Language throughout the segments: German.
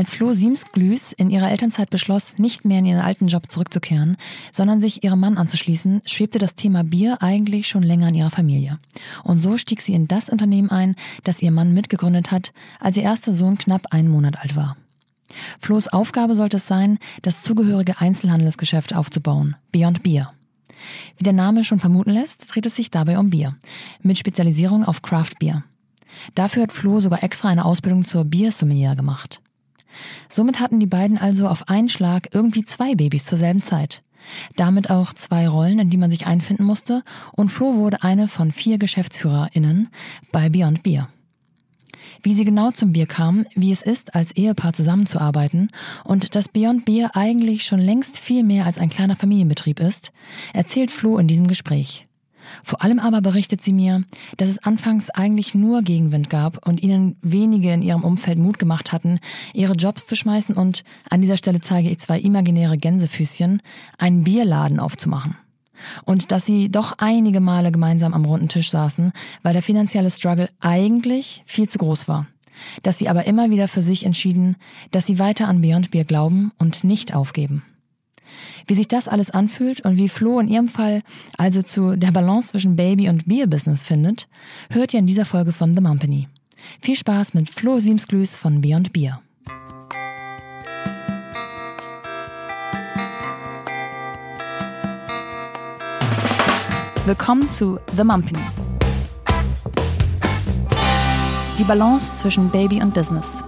Als Flo Siemsglüß in ihrer Elternzeit beschloss, nicht mehr in ihren alten Job zurückzukehren, sondern sich ihrem Mann anzuschließen, schwebte das Thema Bier eigentlich schon länger in ihrer Familie. Und so stieg sie in das Unternehmen ein, das ihr Mann mitgegründet hat, als ihr erster Sohn knapp einen Monat alt war. Flo's Aufgabe sollte es sein, das zugehörige Einzelhandelsgeschäft aufzubauen, Beyond Beer. Wie der Name schon vermuten lässt, dreht es sich dabei um Bier, mit Spezialisierung auf Craft Beer. Dafür hat Flo sogar extra eine Ausbildung zur Biersommelier gemacht. Somit hatten die beiden also auf einen Schlag irgendwie zwei Babys zur selben Zeit. Damit auch zwei Rollen, in die man sich einfinden musste, und Flo wurde eine von vier GeschäftsführerInnen bei Beyond Beer. Wie sie genau zum Bier kam, wie es ist, als Ehepaar zusammenzuarbeiten und dass Beyond Beer eigentlich schon längst viel mehr als ein kleiner Familienbetrieb ist, erzählt Flo in diesem Gespräch. Vor allem aber berichtet sie mir, dass es anfangs eigentlich nur Gegenwind gab und ihnen wenige in ihrem Umfeld Mut gemacht hatten, ihre Jobs zu schmeißen und, an dieser Stelle zeige ich zwei imaginäre Gänsefüßchen, einen Bierladen aufzumachen. Und dass sie doch einige Male gemeinsam am runden Tisch saßen, weil der finanzielle Struggle eigentlich viel zu groß war. Dass sie aber immer wieder für sich entschieden, dass sie weiter an Beyond Beer glauben und nicht aufgeben. Wie sich das alles anfühlt und wie Flo in ihrem Fall also zu der Balance zwischen Baby- und Beer-Business findet, hört ihr in dieser Folge von The Mumpany. Viel Spaß mit Flo Siemsglüß von Beyond Beer. Willkommen zu The Mumpany. Die Balance zwischen Baby und Business.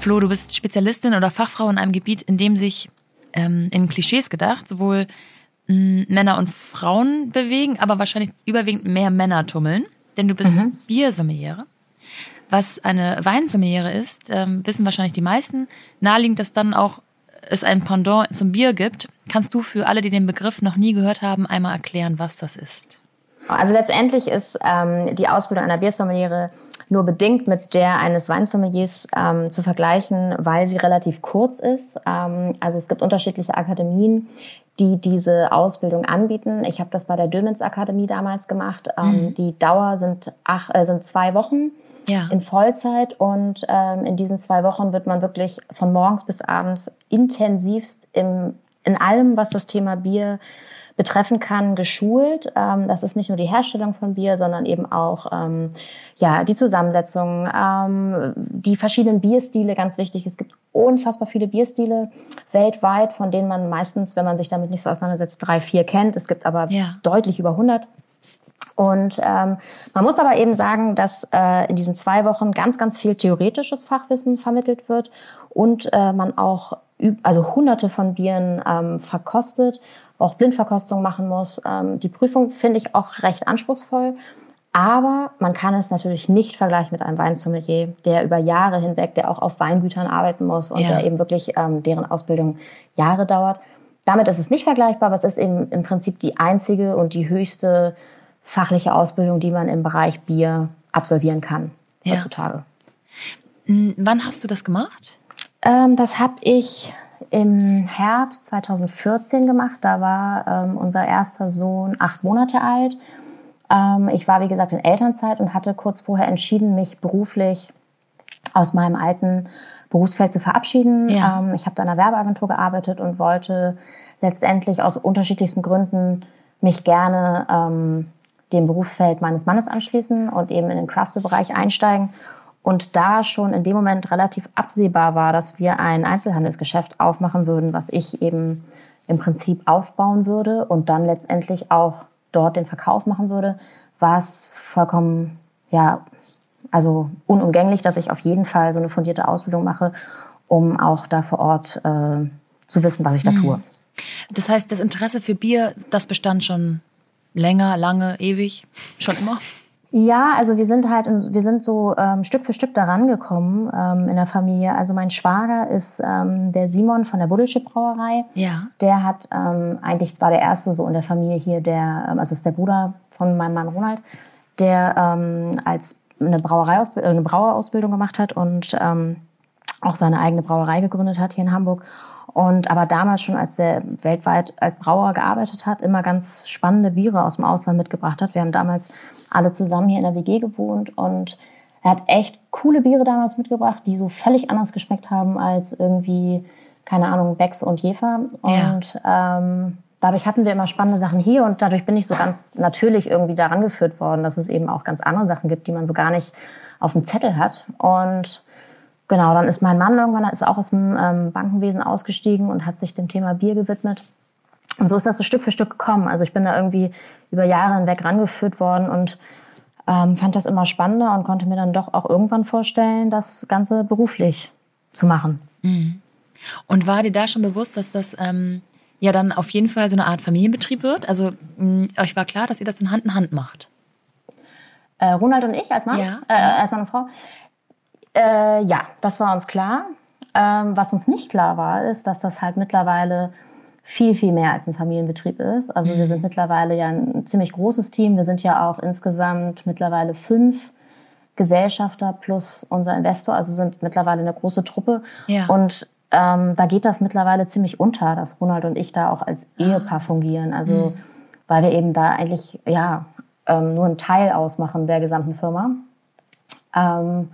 Flo, du bist Spezialistin oder Fachfrau in einem Gebiet, in dem sich ähm, in Klischees gedacht, sowohl mh, mm, Männer und Frauen bewegen, aber wahrscheinlich überwiegend mehr Männer tummeln, denn du bist mhm. Biersommeliere. Was eine Weinsommeliere ist, ähm, wissen wahrscheinlich die meisten. Naheliegend, dass dann auch es ein Pendant zum Bier gibt. Kannst du für alle, die den Begriff noch nie gehört haben, einmal erklären, was das ist? Also letztendlich ist ähm, die Ausbildung einer Biersommeliere nur bedingt mit der eines Weinsommeliers ähm, zu vergleichen, weil sie relativ kurz ist. Ähm, also es gibt unterschiedliche Akademien, die diese Ausbildung anbieten. Ich habe das bei der Dömens Akademie damals gemacht. Ähm, mhm. Die Dauer sind, ach, äh, sind zwei Wochen ja. in Vollzeit und ähm, in diesen zwei Wochen wird man wirklich von morgens bis abends intensivst im, in allem, was das Thema Bier betreffen kann, geschult. Ähm, das ist nicht nur die Herstellung von Bier, sondern eben auch ähm, ja, die Zusammensetzung, ähm, die verschiedenen Bierstile, ganz wichtig. Es gibt unfassbar viele Bierstile weltweit, von denen man meistens, wenn man sich damit nicht so auseinandersetzt, drei, vier kennt. Es gibt aber ja. deutlich über 100. Und ähm, man muss aber eben sagen, dass äh, in diesen zwei Wochen ganz, ganz viel theoretisches Fachwissen vermittelt wird und äh, man auch also hunderte von Bieren ähm, verkostet auch Blindverkostung machen muss. Ähm, die Prüfung finde ich auch recht anspruchsvoll. Aber man kann es natürlich nicht vergleichen mit einem Weinsommelier, der über Jahre hinweg, der auch auf Weingütern arbeiten muss und ja. der eben wirklich ähm, deren Ausbildung Jahre dauert. Damit ist es nicht vergleichbar, aber es ist eben im Prinzip die einzige und die höchste fachliche Ausbildung, die man im Bereich Bier absolvieren kann ja. heutzutage. Hm, wann hast du das gemacht? Ähm, das habe ich im Herbst 2014 gemacht. Da war ähm, unser erster Sohn acht Monate alt. Ähm, ich war, wie gesagt, in Elternzeit und hatte kurz vorher entschieden, mich beruflich aus meinem alten Berufsfeld zu verabschieden. Ja. Ähm, ich habe da in einer Werbeagentur gearbeitet und wollte letztendlich aus unterschiedlichsten Gründen mich gerne ähm, dem Berufsfeld meines Mannes anschließen und eben in den Craft-Bereich einsteigen und da schon in dem Moment relativ absehbar war, dass wir ein Einzelhandelsgeschäft aufmachen würden, was ich eben im Prinzip aufbauen würde und dann letztendlich auch dort den Verkauf machen würde, war es vollkommen, ja, also unumgänglich, dass ich auf jeden Fall so eine fundierte Ausbildung mache, um auch da vor Ort äh, zu wissen, was ich da tue. Das heißt, das Interesse für Bier, das bestand schon länger, lange, ewig, schon immer? Ja, also wir sind halt, wir sind so ähm, Stück für Stück daran gekommen ähm, in der Familie. Also mein Schwager ist ähm, der Simon von der Buddelsche Brauerei. Ja. Der hat ähm, eigentlich war der erste so in der Familie hier, der, ähm, also ist der Bruder von meinem Mann Ronald, der ähm, als eine Brauerei äh, eine Brauerausbildung gemacht hat und ähm, auch seine eigene Brauerei gegründet hat hier in Hamburg und aber damals schon, als er weltweit als Brauer gearbeitet hat, immer ganz spannende Biere aus dem Ausland mitgebracht hat. Wir haben damals alle zusammen hier in der WG gewohnt und Er hat echt coole Biere damals mitgebracht, die so völlig anders geschmeckt haben als irgendwie, keine Ahnung, Becks und Jefer. Und ja. ähm, dadurch hatten wir immer spannende Sachen hier und dadurch bin ich so ganz natürlich irgendwie daran geführt worden, dass es eben auch ganz andere Sachen gibt, die man so gar nicht auf dem Zettel hat. Und genau, dann ist mein Mann irgendwann ist auch aus dem ähm, Bankenwesen ausgestiegen und hat sich dem Thema Bier gewidmet. Und so ist das so Stück für Stück gekommen. Also ich bin da irgendwie über Jahre hinweg rangeführt worden und ähm, fand das immer spannender und konnte mir dann doch auch irgendwann vorstellen, das Ganze beruflich zu machen. Mhm. Und war dir da schon bewusst, dass das ähm, ja dann auf jeden Fall so eine Art Familienbetrieb wird? Also mh, euch war klar, dass ihr das in Hand in Hand macht? Äh, Ronald und ich als Mann, ja. äh, als Mann und Frau. Äh, ja, das war uns klar. Ähm, was uns nicht klar war, ist, dass das halt mittlerweile viel, viel mehr als ein Familienbetrieb ist. Also wir mhm. sind mittlerweile ja ein ziemlich großes Team. Wir sind ja auch insgesamt mittlerweile fünf Gesellschafter plus unser Investor, also sind mittlerweile eine große Truppe. Ja. Und ähm, da geht das mittlerweile ziemlich unter, dass Ronald und ich da auch als. Ehepaar fungieren. Also mhm. weil wir eben da eigentlich ja ähm, nur einen Teil ausmachen der gesamten Firma. Ähm,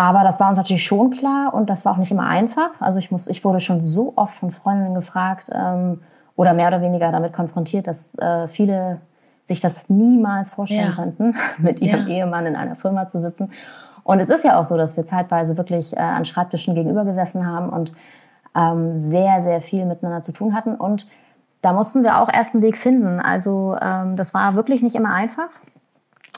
aber das war uns natürlich schon klar und das war auch nicht immer einfach. Also ich, muss, ich wurde schon so oft von Freundinnen gefragt ähm, oder mehr oder weniger damit konfrontiert, dass äh, viele sich das niemals vorstellen ja. könnten, mit ihrem ja. Ehemann in einer Firma zu sitzen. Und es ist ja auch so, dass wir zeitweise wirklich äh, an Schreibtischen gegenüber gesessen haben und ähm, sehr, sehr viel miteinander zu tun hatten. Und da mussten wir auch erst einen Weg finden. Also ähm, das war wirklich nicht immer einfach.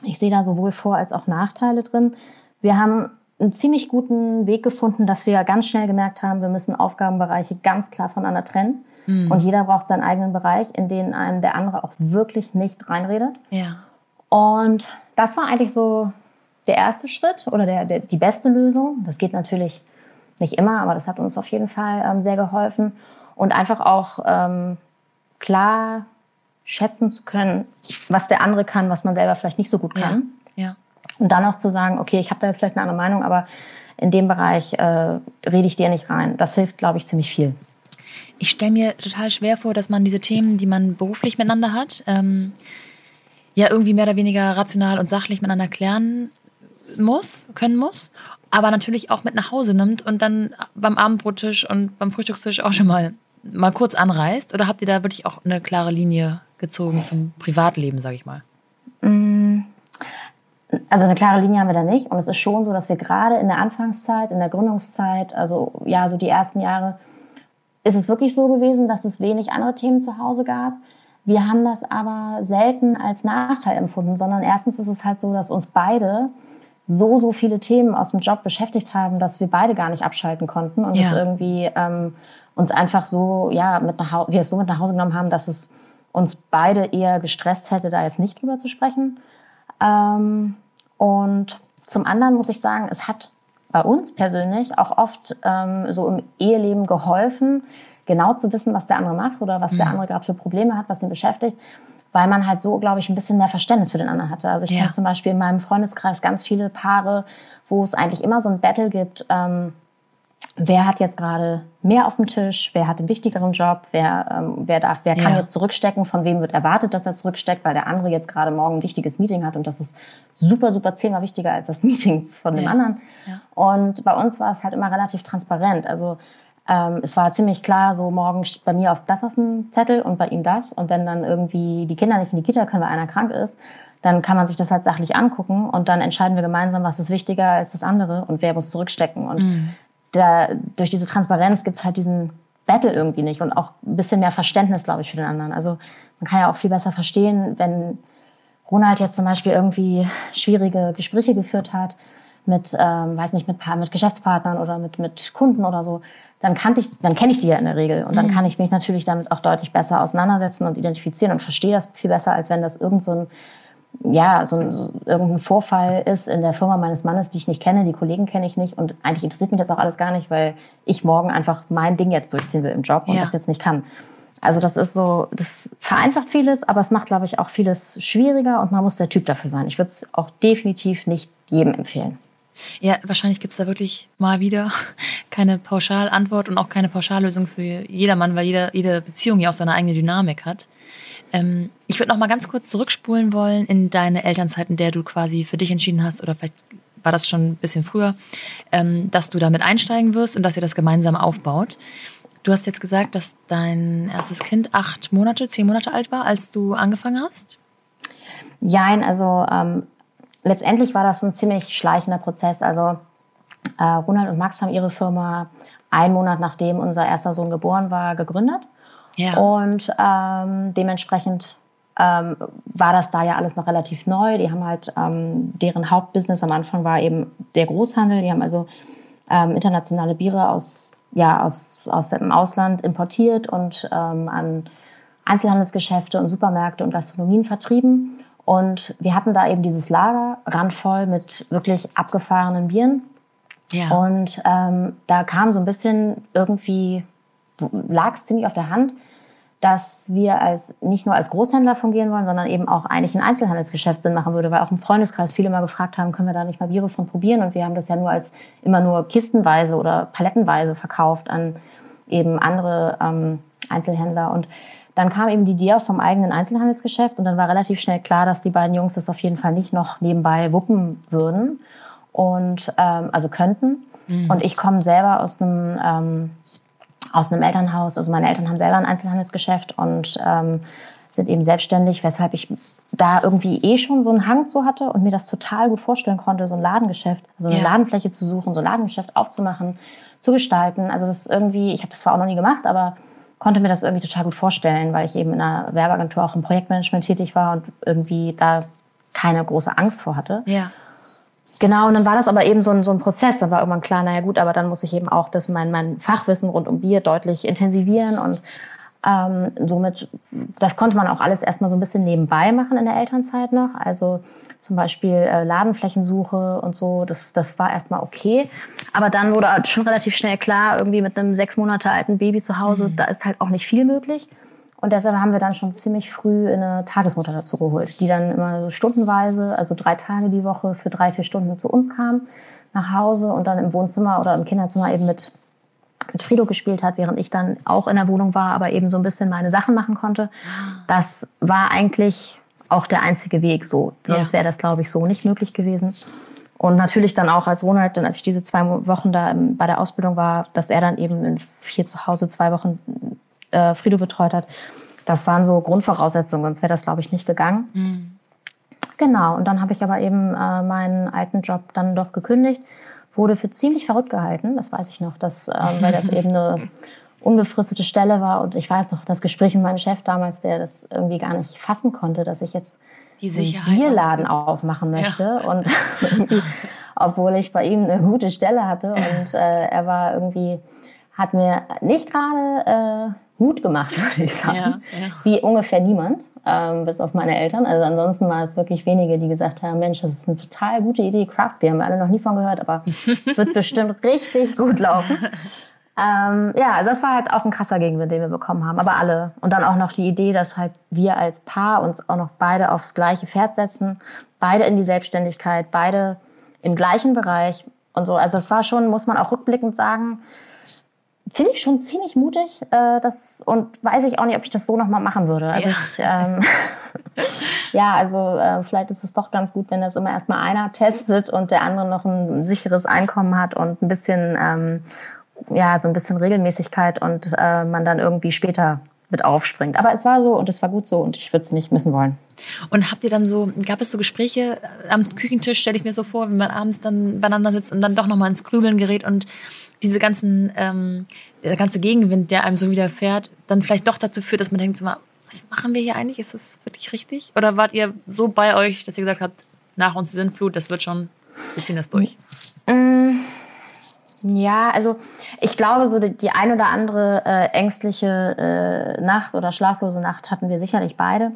Ich sehe da sowohl Vor- als auch Nachteile drin. Wir haben einen ziemlich guten Weg gefunden, dass wir ganz schnell gemerkt haben, wir müssen Aufgabenbereiche ganz klar voneinander trennen. Mhm. Und jeder braucht seinen eigenen Bereich, in den einem der andere auch wirklich nicht reinredet. Ja. Und das war eigentlich so der erste Schritt oder der, der, die beste Lösung. Das geht natürlich nicht immer, aber das hat uns auf jeden Fall ähm, sehr geholfen. Und einfach auch ähm, klar schätzen zu können, was der andere kann, was man selber vielleicht nicht so gut kann. Ja. ja. Und dann auch zu sagen, okay, ich habe da vielleicht eine andere Meinung, aber in dem Bereich äh, rede ich dir nicht rein. Das hilft, glaube ich, ziemlich viel. Ich stelle mir total schwer vor, dass man diese Themen, die man beruflich miteinander hat, ähm, ja irgendwie mehr oder weniger rational und sachlich miteinander klären muss, können muss, aber natürlich auch mit nach Hause nimmt und dann beim Abendbrottisch und beim Frühstückstisch auch schon mal mal kurz anreißt? Oder habt ihr da wirklich auch eine klare Linie gezogen zum Privatleben, sage ich mal? Mm, also eine klare Linie haben wir da nicht. Und es ist schon so, dass wir gerade in der Anfangszeit, in der Gründungszeit, also ja, so die ersten Jahre, ist es wirklich so gewesen, dass es wenig andere Themen zu Hause gab. Wir haben das aber selten als Nachteil empfunden, sondern erstens ist es halt so, dass uns beide so, so viele Themen aus dem Job beschäftigt haben, dass wir beide gar nicht abschalten konnten und ja. es irgendwie ähm, uns einfach so, ja, mit nach Hause, wir es so mit nach Hause genommen haben, dass es uns beide eher gestresst hätte, da jetzt nicht drüber zu sprechen. Ähm, und zum anderen muss ich sagen, es hat bei uns persönlich auch oft ähm, so im Eheleben geholfen, genau zu wissen, was der andere macht oder was mhm. der andere gerade für Probleme hat, was ihn beschäftigt, weil man halt so, glaube ich, ein bisschen mehr Verständnis für den anderen hatte. Also ich ja. kenne zum Beispiel in meinem Freundeskreis ganz viele Paare, wo es eigentlich immer so ein Battle gibt, ähm, wer hat jetzt gerade mehr auf dem Tisch, wer hat den wichtigeren Job, wer, ähm, wer, darf, wer ja. kann jetzt zurückstecken, von wem wird erwartet, dass er zurücksteckt, weil der andere jetzt gerade morgen ein wichtiges Meeting hat und das ist super, super zehnmal wichtiger als das Meeting von dem ja. anderen. Ja. Und bei uns war es halt immer relativ transparent. Also ähm, es war ziemlich klar, so morgen steht bei mir auf das auf dem Zettel und bei ihm das. Und wenn dann irgendwie die Kinder nicht in die Kita können, weil einer krank ist, dann kann man sich das halt sachlich angucken und dann entscheiden wir gemeinsam, was ist wichtiger als das andere und wer muss zurückstecken. Und mhm da, durch diese Transparenz gibt es halt diesen Battle irgendwie nicht und auch ein bisschen mehr Verständnis, glaube ich, für den anderen. Also man kann ja auch viel besser verstehen, wenn Ronald jetzt zum Beispiel irgendwie schwierige Gespräche geführt hat mit, ähm, weiß nicht, mit, mit Geschäftspartnern oder mit, mit Kunden oder so, dann kannte ich, dann kenne ich die ja in der Regel und dann mhm. kann ich mich natürlich damit auch deutlich besser auseinandersetzen und identifizieren und verstehe das viel besser, als wenn das irgend so ein ja, so, so irgendein Vorfall ist in der Firma meines Mannes, die ich nicht kenne, die Kollegen kenne ich nicht und eigentlich interessiert mich das auch alles gar nicht, weil ich morgen einfach mein Ding jetzt durchziehen will im Job und ja. das jetzt nicht kann. Also das ist so, das vereinfacht vieles, aber es macht, glaube ich, auch vieles schwieriger und man muss der Typ dafür sein. Ich würde es auch definitiv nicht jedem empfehlen. Ja, wahrscheinlich gibt es da wirklich mal wieder keine Pauschalantwort und auch keine Pauschallösung für jedermann, weil jeder, jede Beziehung ja auch seine eigene Dynamik hat. Ähm, ich würde noch mal ganz kurz zurückspulen wollen in deine Elternzeit, in der du quasi für dich entschieden hast oder vielleicht war das schon ein bisschen früher, ähm, dass du damit einsteigen wirst und dass ihr das gemeinsam aufbaut. Du hast jetzt gesagt, dass dein erstes Kind acht Monate, zehn Monate alt war, als du angefangen hast? Jein, also ähm, letztendlich war das ein ziemlich schleichender Prozess. Also äh, Ronald und Max haben ihre Firma einen Monat nachdem unser erster Sohn geboren war, gegründet. Ja. Und ähm, dementsprechend ähm, war das da ja alles noch relativ neu. Die haben halt, ähm, deren Hauptbusiness am Anfang war eben der Großhandel. Die haben also ähm, internationale Biere aus, ja, aus, aus dem Ausland importiert und ähm, an Einzelhandelsgeschäfte und Supermärkte und Gastronomien vertrieben. Und wir hatten da eben dieses Lager randvoll mit wirklich abgefahrenen Bieren. Ja. Und ähm, da kam so ein bisschen irgendwie, lag es ziemlich auf der Hand, dass wir als nicht nur als Großhändler fungieren wollen, sondern eben auch eigentlich ein Einzelhandelsgeschäft Sinn machen würde, weil auch im Freundeskreis viele mal gefragt haben, können wir da nicht mal Biere von probieren? Und wir haben das ja nur als immer nur kistenweise oder palettenweise verkauft an eben andere ähm, Einzelhändler. Und dann kam eben die Idee vom eigenen Einzelhandelsgeschäft und dann war relativ schnell klar, dass die beiden Jungs das auf jeden Fall nicht noch nebenbei wuppen würden und ähm, also könnten. Mhm. Und ich komme selber aus einem ähm, aus einem Elternhaus. Also meine Eltern haben selber ein Einzelhandelsgeschäft und ähm, sind eben selbstständig, weshalb ich da irgendwie eh schon so einen Hang zu hatte und mir das total gut vorstellen konnte, so ein Ladengeschäft, also eine ja. Ladenfläche zu suchen, so ein Ladengeschäft aufzumachen, zu gestalten. Also das irgendwie, ich habe das zwar auch noch nie gemacht, aber konnte mir das irgendwie total gut vorstellen, weil ich eben in einer Werbeagentur auch im Projektmanagement tätig war und irgendwie da keine große Angst vor hatte. Ja. Genau, und dann war das aber eben so ein, so ein Prozess. Dann war irgendwann klar, naja gut, aber dann muss ich eben auch das mein, mein Fachwissen rund um Bier deutlich intensivieren und ähm, somit, das konnte man auch alles erstmal so ein bisschen nebenbei machen in der Elternzeit noch. Also zum Beispiel äh, Ladenflächensuche und so, das, das war erstmal okay. Aber dann wurde halt schon relativ schnell klar, irgendwie mit einem sechs Monate alten Baby zu Hause, mhm. da ist halt auch nicht viel möglich. Und deshalb haben wir dann schon ziemlich früh eine Tagesmutter dazu geholt, die dann immer so stundenweise, also drei Tage die Woche für drei, vier Stunden zu uns kam, nach Hause und dann im Wohnzimmer oder im Kinderzimmer eben mit mit Frido gespielt hat, während ich dann auch in der Wohnung war, aber eben so ein bisschen meine Sachen machen konnte. Das war eigentlich auch der einzige Weg so. Sonst ja. wäre das, glaube ich, so nicht möglich gewesen. Und natürlich dann auch als Ronald, dann als ich diese zwei Wochen da bei der Ausbildung war, dass er dann eben hier zu Hause zwei Wochen äh, Frido betreut hat. Das waren so Grundvoraussetzungen, sonst wäre das, glaube ich, nicht gegangen. Mhm. Genau, und dann habe ich aber eben äh, meinen alten Job dann doch gekündigt wurde für ziemlich verrückt gehalten, das weiß ich noch, dass, äh, weil das eben eine unbefristete Stelle war. Und ich weiß noch, das Gespräch mit meinem Chef damals, der das irgendwie gar nicht fassen konnte, dass ich jetzt die einen Bierladen aufmachen möchte. Ja. Und obwohl ich bei ihm eine gute Stelle hatte und äh, er war irgendwie, hat mir nicht gerade Mut gemacht, würde ich sagen. Ja, ja. Wie ungefähr niemand ähm, bis auf meine Eltern. Also ansonsten war es wirklich wenige, die gesagt haben, Mensch, das ist eine total gute Idee, Craft Beer, haben wir alle noch nie von gehört, aber wird bestimmt richtig gut laufen. Ähm, ja, also das war halt auch ein krasser Gegenwind, den wir bekommen haben, aber alle. Und dann auch noch die Idee, dass halt wir als Paar uns auch noch beide aufs gleiche Pferd setzen, beide in die Selbstständigkeit, beide im gleichen Bereich und so. Also das war schon, muss man auch rückblickend sagen, finde ich schon ziemlich mutig. Äh, das, und weiß ich auch nicht, ob ich das so nochmal machen würde. Also ja, ich, ähm, ja also äh, vielleicht ist es doch ganz gut, wenn das immer erstmal einer testet und der andere noch ein sicheres Einkommen hat und ein bisschen, ähm, ja, so ein bisschen Regelmäßigkeit und äh, man dann irgendwie später mit aufspringt. Aber es war so und es war gut so und ich würde es nicht missen wollen. Und habt ihr dann so, gab es so Gespräche am Küchentisch, stelle ich mir so vor, wenn man abends dann beieinander sitzt und dann doch nochmal ins Grübeln gerät und diese ganzen, ähm, der ganze Gegenwind, der einem so widerfährt, dann vielleicht doch dazu führt, dass man denkt, was machen wir hier eigentlich? Ist das wirklich richtig? Oder wart ihr so bei euch, dass ihr gesagt habt, nach uns die Sintflut, das wird schon, wir ziehen das durch? Mm, ja, also ich glaube, so die, die ein oder andere äh, ängstliche äh, Nacht oder schlaflose Nacht hatten wir sicherlich beide.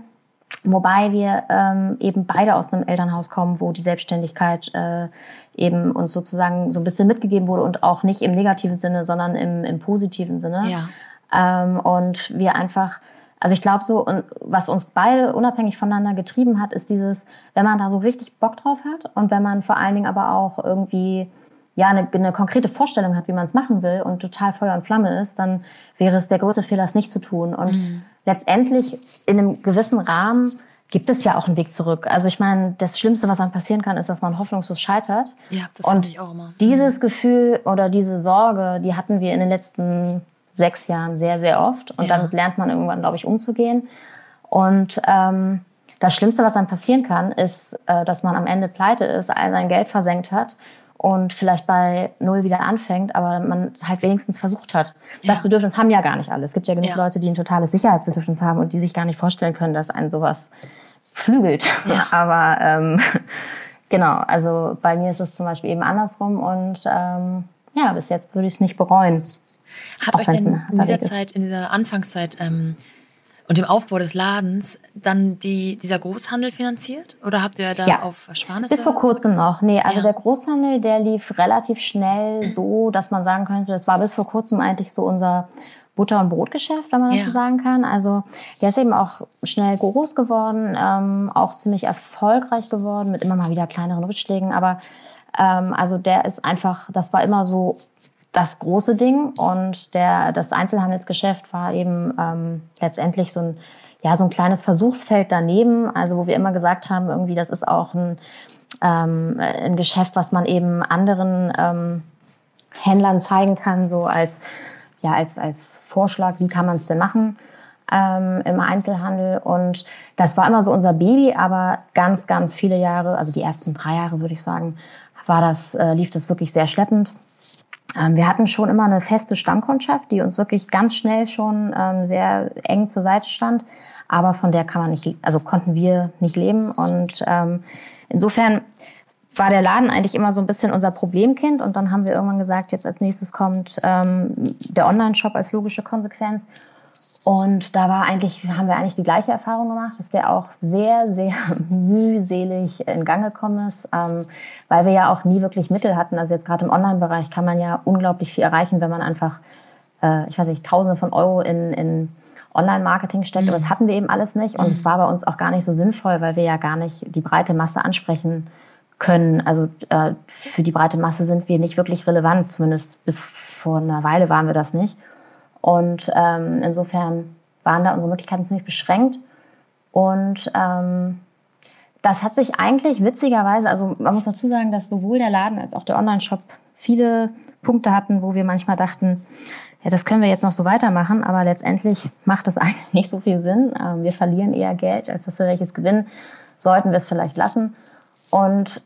Wobei wir ähm, eben beide aus einem Elternhaus kommen, wo die Selbstständigkeit äh, eben uns sozusagen so ein bisschen mitgegeben wurde und auch nicht im negativen Sinne, sondern im, im positiven Sinne. Ja. Ähm, und wir einfach, also ich glaube so, was uns beide unabhängig voneinander getrieben hat, ist dieses, wenn man da so richtig Bock drauf hat und wenn man vor allen Dingen aber auch irgendwie ja eine, eine konkrete Vorstellung hat, wie man es machen will und total Feuer und Flamme ist, dann wäre es der größte Fehler, es nicht zu tun. Und mhm. Letztendlich in einem gewissen Rahmen gibt es ja auch einen Weg zurück. Also ich meine, das Schlimmste, was dann passieren kann, ist, dass man hoffnungslos scheitert. Ja, das finde ich auch immer. Dieses mhm. Gefühl oder diese Sorge, die hatten wir in den letzten sechs Jahren sehr, sehr oft. Und ja. damit lernt man irgendwann, glaube ich, umzugehen. Und ähm, das Schlimmste, was dann passieren kann, ist, äh, dass man am Ende pleite ist, all sein Geld versenkt hat und vielleicht bei Null wieder anfängt, aber man es halt wenigstens versucht hat. Ja. Das Bedürfnis haben ja gar nicht alle. Es gibt ja genug ja. Leute, die ein totales Sicherheitsbedürfnis haben und die sich gar nicht vorstellen können, dass einen sowas flügelt. Ja. Aber ähm, genau, also bei mir ist es zum Beispiel eben andersrum und ähm, ja, bis jetzt würde ich es nicht bereuen. Hat euch denn in dieser Zeit, in dieser Anfangszeit ähm, und dem Aufbau des Ladens dann die, dieser Großhandel finanziert? Oder habt ihr da ja. auf Ersparnisse? Bis vor kurzem noch. Nee, also ja. der Großhandel, der lief relativ schnell so, dass man sagen könnte, das war bis vor kurzem eigentlich so unser Butter- und Brotgeschäft, wenn man das ja. so sagen kann. Also der ist eben auch schnell groß geworden, ähm, auch ziemlich erfolgreich geworden, mit immer mal wieder kleineren Rückschlägen. Aber ähm, also der ist einfach, das war immer so das große Ding und der, das Einzelhandelsgeschäft war eben ähm, letztendlich so ein, ja, so ein kleines Versuchsfeld daneben, also wo wir immer gesagt haben, irgendwie, das ist auch ein, ähm, ein Geschäft, was man eben anderen ähm, Händlern zeigen kann, so als, ja, als, als Vorschlag, wie kann man es denn machen ähm, im Einzelhandel. Und das war immer so unser Baby, aber ganz, ganz viele Jahre, also die ersten drei Jahre würde ich sagen, war das, äh, lief das wirklich sehr schleppend. Ähm, wir hatten schon immer eine feste Stammkundschaft, die uns wirklich ganz schnell schon ähm, sehr eng zur Seite stand. Aber von der kann man nicht, also konnten wir nicht leben. Und ähm, insofern war der Laden eigentlich immer so ein bisschen unser Problemkind. Und dann haben wir irgendwann gesagt, jetzt als nächstes kommt der Online-Shop als logische Konsequenz. Und da war eigentlich, haben wir eigentlich die gleiche Erfahrung gemacht, dass der auch sehr, sehr mühselig in Gang gekommen ist, ähm, weil wir ja auch nie wirklich Mittel hatten. Also jetzt gerade im Online-Bereich kann man ja unglaublich viel erreichen, wenn man einfach, äh, ich weiß nicht, Tausende von Euro in, in Online-Marketing steckt. Mhm. Aber das hatten wir eben alles nicht. Und es mhm. war bei uns auch gar nicht so sinnvoll, weil wir ja gar nicht die breite Masse ansprechen können. Also äh, für die breite Masse sind wir nicht wirklich relevant, zumindest bis vor einer Weile waren wir das nicht. Und ähm, insofern waren da unsere Möglichkeiten ziemlich beschränkt. Und ähm, das hat sich eigentlich witzigerweise, also man muss dazu sagen, dass sowohl der Laden als auch der Online-Shop viele Punkte hatten, wo wir manchmal dachten, ja, das können wir jetzt noch so weitermachen, aber letztendlich macht das eigentlich nicht so viel Sinn. Ähm, wir verlieren eher Geld, als dass wir welches gewinnen. Sollten wir es vielleicht lassen. Und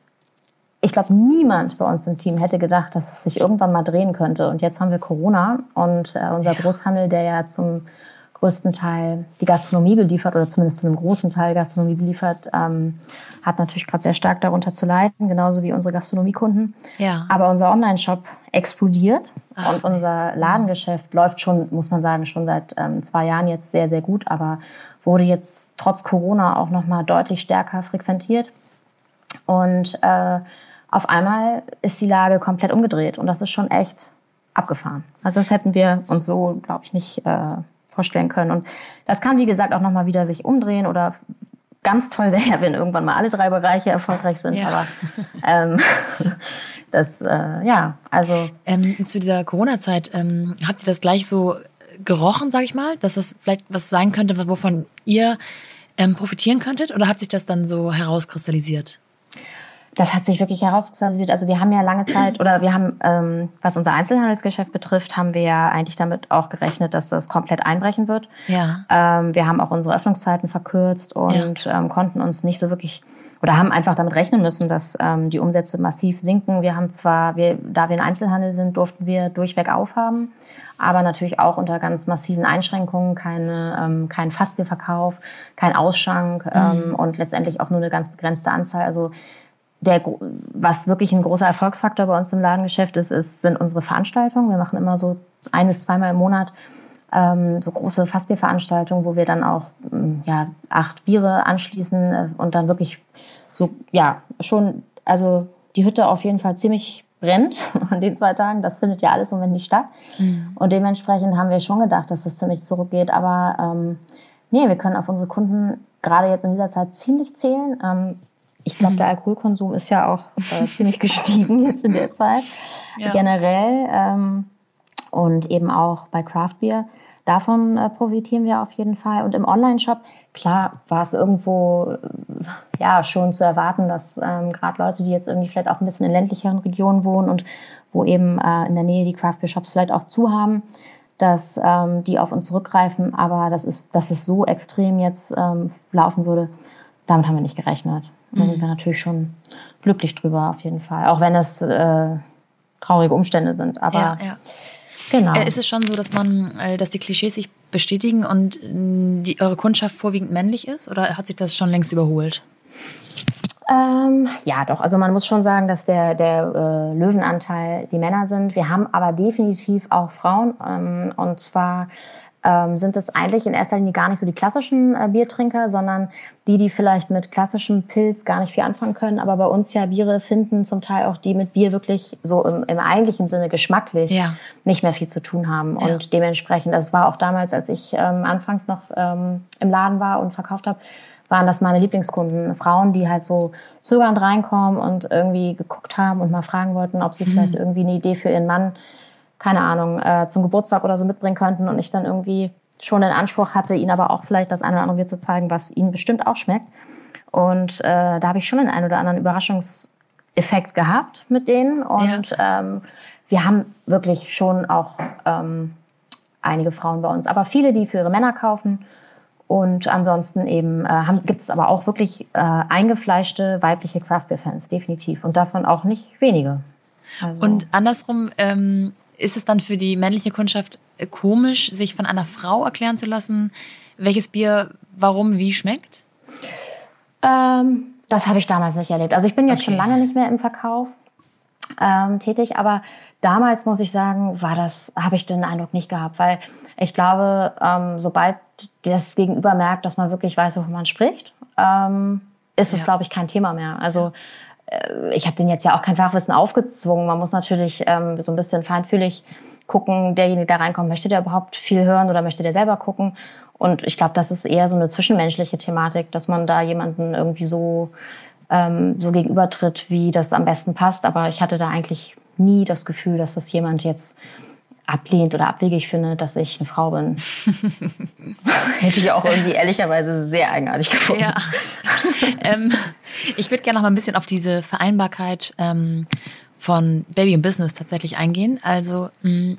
ich glaube, niemand bei uns im Team hätte gedacht, dass es sich irgendwann mal drehen könnte. Und jetzt haben wir Corona und äh, unser. Großhandel, der ja zum größten Teil die Gastronomie beliefert oder zumindest zu einem großen Teil Gastronomie beliefert, ähm, hat natürlich gerade sehr stark darunter zu leiden, genauso wie unsere Gastronomiekunden. Ja. Aber unser Online-Shop explodiert Ach, und unser Ladengeschäft läuft schon, muss man sagen, schon seit ähm, zwei Jahren jetzt sehr, sehr gut, aber wurde jetzt trotz Corona auch nochmal deutlich stärker frequentiert. Und äh, auf einmal ist die Lage komplett umgedreht und das ist schon echt abgefahren. Also das hätten wir uns so, glaube ich, nicht äh, vorstellen können. Und das kann, wie gesagt, auch nochmal wieder sich umdrehen oder ganz toll wäre, wenn irgendwann mal alle drei Bereiche erfolgreich sind. Ja. Aber ähm, das, äh, ja, also. Ähm, zu dieser Corona-Zeit, ähm, habt ihr das gleich so gerochen, sag ich mal, dass das vielleicht was sein könnte, wovon ihr ähm, profitieren könntet? Oder hat sich das dann so herauskristallisiert? Das hat sich wirklich herauskristallisiert. Also wir haben ja lange Zeit oder wir haben, ähm, was unser Einzelhandelsgeschäft betrifft, haben wir ja eigentlich damit auch gerechnet, dass das komplett einbrechen wird. Ja. Ähm, wir haben auch unsere Öffnungszeiten verkürzt und ja. ähm, konnten uns nicht so wirklich oder haben einfach damit rechnen müssen, dass ähm, die Umsätze massiv sinken. Wir haben zwar, wir, da wir ein Einzelhandel sind, durften wir durchweg aufhaben, aber natürlich auch unter ganz massiven Einschränkungen, keine, ähm, kein Fassbierverkauf, kein Ausschank mhm. ähm, und letztendlich auch nur eine ganz begrenzte Anzahl. Also der, was wirklich ein großer Erfolgsfaktor bei uns im Ladengeschäft ist, ist sind unsere Veranstaltungen. Wir machen immer so ein bis zweimal im Monat ähm, so große Fassbierveranstaltungen, wo wir dann auch ähm, ja, acht Biere anschließen äh, und dann wirklich so, ja, schon, also die Hütte auf jeden Fall ziemlich brennt an den zwei Tagen. Das findet ja alles im Moment nicht statt. Mhm. Und dementsprechend haben wir schon gedacht, dass das ziemlich zurückgeht. Aber ähm, nee, wir können auf unsere Kunden gerade jetzt in dieser Zeit ziemlich zählen. Ähm, ich glaube, der mhm. Alkoholkonsum ist ja auch äh, ziemlich gestiegen jetzt in der Zeit, ja. generell. Ähm, Und eben auch bei Craft Beer. Davon äh, profitieren wir auf jeden Fall. Und im Online-Shop, klar, war es irgendwo ja schon zu erwarten, dass ähm, gerade Leute, die jetzt irgendwie vielleicht auch ein bisschen in ländlicheren Regionen wohnen und wo eben äh, in der Nähe die Craft Beer Shops vielleicht auch zu haben, dass ähm, die auf uns zurückgreifen. Aber das ist, dass es so extrem jetzt ähm, laufen würde, damit haben wir nicht gerechnet. Da sind mhm. wir natürlich schon glücklich drüber, auf jeden Fall. Auch wenn es äh, traurige Umstände sind. Aber ja, ja. genau. Äh, ist es schon so, dass man, äh, dass die Klischees sich bestätigen und die, eure Kundschaft vorwiegend männlich ist? Oder hat sich das schon längst überholt? Ähm, ja, doch. Also man muss schon sagen, dass der, der äh, Löwenanteil die Männer sind. Wir haben aber definitiv auch Frauen. Ähm, und zwar ähm, sind es eigentlich in erster Linie gar nicht so die klassischen äh, Biertrinker, sondern die, die vielleicht mit klassischem Pilz gar nicht viel anfangen können, aber bei uns ja Biere finden, zum Teil auch die mit Bier wirklich so im, im eigentlichen Sinne geschmacklich ja. nicht mehr viel zu tun haben. Ja. Und dementsprechend, das war auch damals, als ich ähm, anfangs noch ähm, im Laden war und verkauft habe, waren das meine Lieblingskunden. Frauen, die halt so zögernd reinkommen und irgendwie geguckt haben und mal fragen wollten, ob sie mhm. vielleicht irgendwie eine Idee für ihren Mann, keine Ahnung, äh, zum Geburtstag oder so mitbringen könnten. Und ich dann irgendwie schon den Anspruch hatte, ihnen aber auch vielleicht das eine oder andere Bier zu zeigen, was ihnen bestimmt auch schmeckt. Und äh, da habe ich schon den einen oder anderen Überraschungseffekt gehabt mit denen. Und ja. ähm, wir haben wirklich schon auch ähm, einige Frauen bei uns, aber viele, die für ihre Männer kaufen und ansonsten eben äh, gibt es aber auch wirklich äh, eingefleischte weibliche Craft Beer Fans, definitiv. Und davon auch nicht wenige. Also. Und andersrum, ähm, ist es dann für die männliche Kundschaft äh, komisch, sich von einer Frau erklären zu lassen, welches Bier warum wie schmeckt? Ähm, das habe ich damals nicht erlebt. Also ich bin jetzt okay. schon lange nicht mehr im Verkauf ähm, tätig, aber damals muss ich sagen, war das, habe ich den Eindruck nicht gehabt, weil ich glaube, ähm, sobald das Gegenüber merkt, dass man wirklich weiß, wovon man spricht, ähm, ist es, ja. glaube ich, kein Thema mehr. Also ich habe den jetzt ja auch kein Fachwissen aufgezwungen. Man muss natürlich ähm, so ein bisschen feinfühlig gucken, derjenige, der reinkommt, möchte der überhaupt viel hören oder möchte der selber gucken? Und ich glaube, das ist eher so eine zwischenmenschliche Thematik, dass man da jemanden irgendwie so, ähm, so gegenübertritt, wie das am besten passt. Aber ich hatte da eigentlich nie das Gefühl, dass das jemand jetzt ablehnt oder abwegig findet, dass ich eine Frau bin. Hätte ich auch irgendwie ehrlicherweise sehr eigenartig gefunden. Ja. ähm, ich würde gerne noch mal ein bisschen auf diese Vereinbarkeit ähm, von Baby und Business tatsächlich eingehen. Also mh, mm,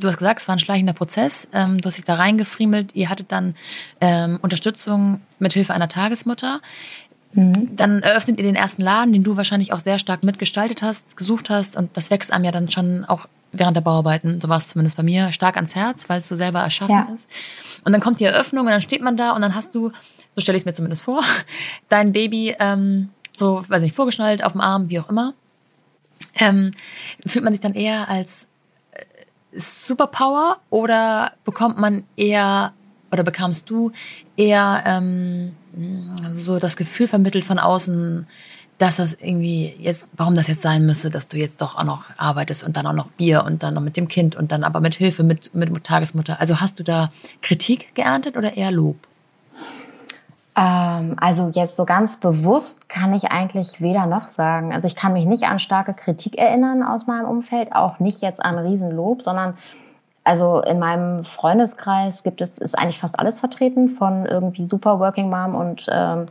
du hast gesagt, es war ein schleichender Prozess. Ähm, du hast dich da reingefriemelt. Ihr hattet dann ähm, Unterstützung mit Hilfe einer Tagesmutter. Mhm. Dann eröffnet ihr den ersten Laden, den du wahrscheinlich auch sehr stark mitgestaltet hast, gesucht hast. Und das wächst einem ja dann schon auch während der Bauarbeiten, so war es zumindest bei mir, stark ans Herz, weil es so selber erschaffen ja. ist. Und dann kommt die Eröffnung und dann steht man da und dann hast du, so stelle ich es mir zumindest vor, dein Baby ähm, so, weiß nicht, vorgeschnallt auf dem Arm, wie auch immer. Ähm, fühlt man sich dann eher als äh, Superpower oder bekommt man eher oder bekamst du eher ähm, so das Gefühl vermittelt von außen, dass das irgendwie jetzt, warum das jetzt sein müsste, dass du jetzt doch auch noch arbeitest und dann auch noch Bier und dann noch mit dem Kind und dann aber mit Hilfe mit, mit Tagesmutter. Also hast du da Kritik geerntet oder eher Lob? Ähm, also jetzt so ganz bewusst kann ich eigentlich weder noch sagen. Also ich kann mich nicht an starke Kritik erinnern aus meinem Umfeld, auch nicht jetzt an Riesenlob, sondern also in meinem Freundeskreis gibt es, ist eigentlich fast alles vertreten, von irgendwie super Working Mom und ähm,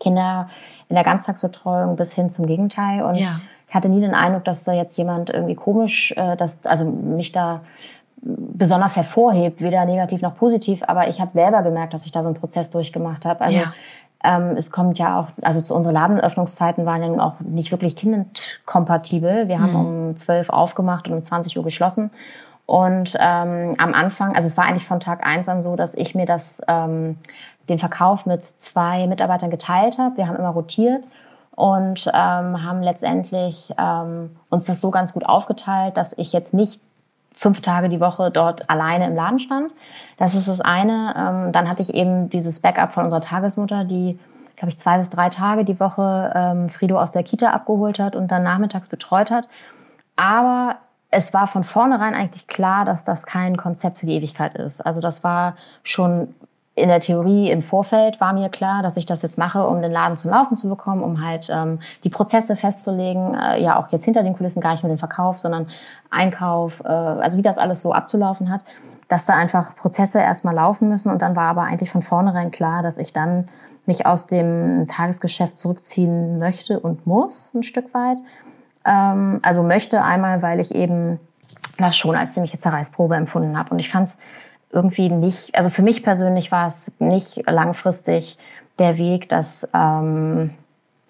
Kinder in der Ganztagsbetreuung bis hin zum Gegenteil. Und ja. ich hatte nie den Eindruck, dass da jetzt jemand irgendwie komisch, äh, dass, also mich da besonders hervorhebt, weder negativ noch positiv, aber ich habe selber gemerkt, dass ich da so einen Prozess durchgemacht habe. Also ja. ähm, es kommt ja auch, also zu unsere Ladenöffnungszeiten waren ja auch nicht wirklich kindkompatibel. Wir haben mhm. um 12 aufgemacht und um 20 Uhr geschlossen. Und ähm, am Anfang, also es war eigentlich von Tag eins an so, dass ich mir das ähm, den Verkauf mit zwei Mitarbeitern geteilt habe. Wir haben immer rotiert und ähm, haben letztendlich ähm, uns das so ganz gut aufgeteilt, dass ich jetzt nicht fünf Tage die Woche dort alleine im Laden stand. Das ist das eine. Ähm, dann hatte ich eben dieses Backup von unserer Tagesmutter, die, glaube ich, zwei bis drei Tage die Woche ähm, Frido aus der Kita abgeholt hat und dann nachmittags betreut hat. Aber es war von vornherein eigentlich klar, dass das kein Konzept für die Ewigkeit ist. Also das war schon in der Theorie im Vorfeld war mir klar, dass ich das jetzt mache, um den Laden zum Laufen zu bekommen, um halt ähm, die Prozesse festzulegen, äh, ja auch jetzt hinter den Kulissen gar nicht nur den Verkauf, sondern Einkauf, äh, also wie das alles so abzulaufen hat, dass da einfach Prozesse erstmal laufen müssen und dann war aber eigentlich von vornherein klar, dass ich dann mich aus dem Tagesgeschäft zurückziehen möchte und muss ein Stück weit. Ähm, also möchte einmal, weil ich eben das schon als ziemliche Zerreißprobe empfunden habe und ich fand es irgendwie nicht, also für mich persönlich war es nicht langfristig der Weg, dass ähm,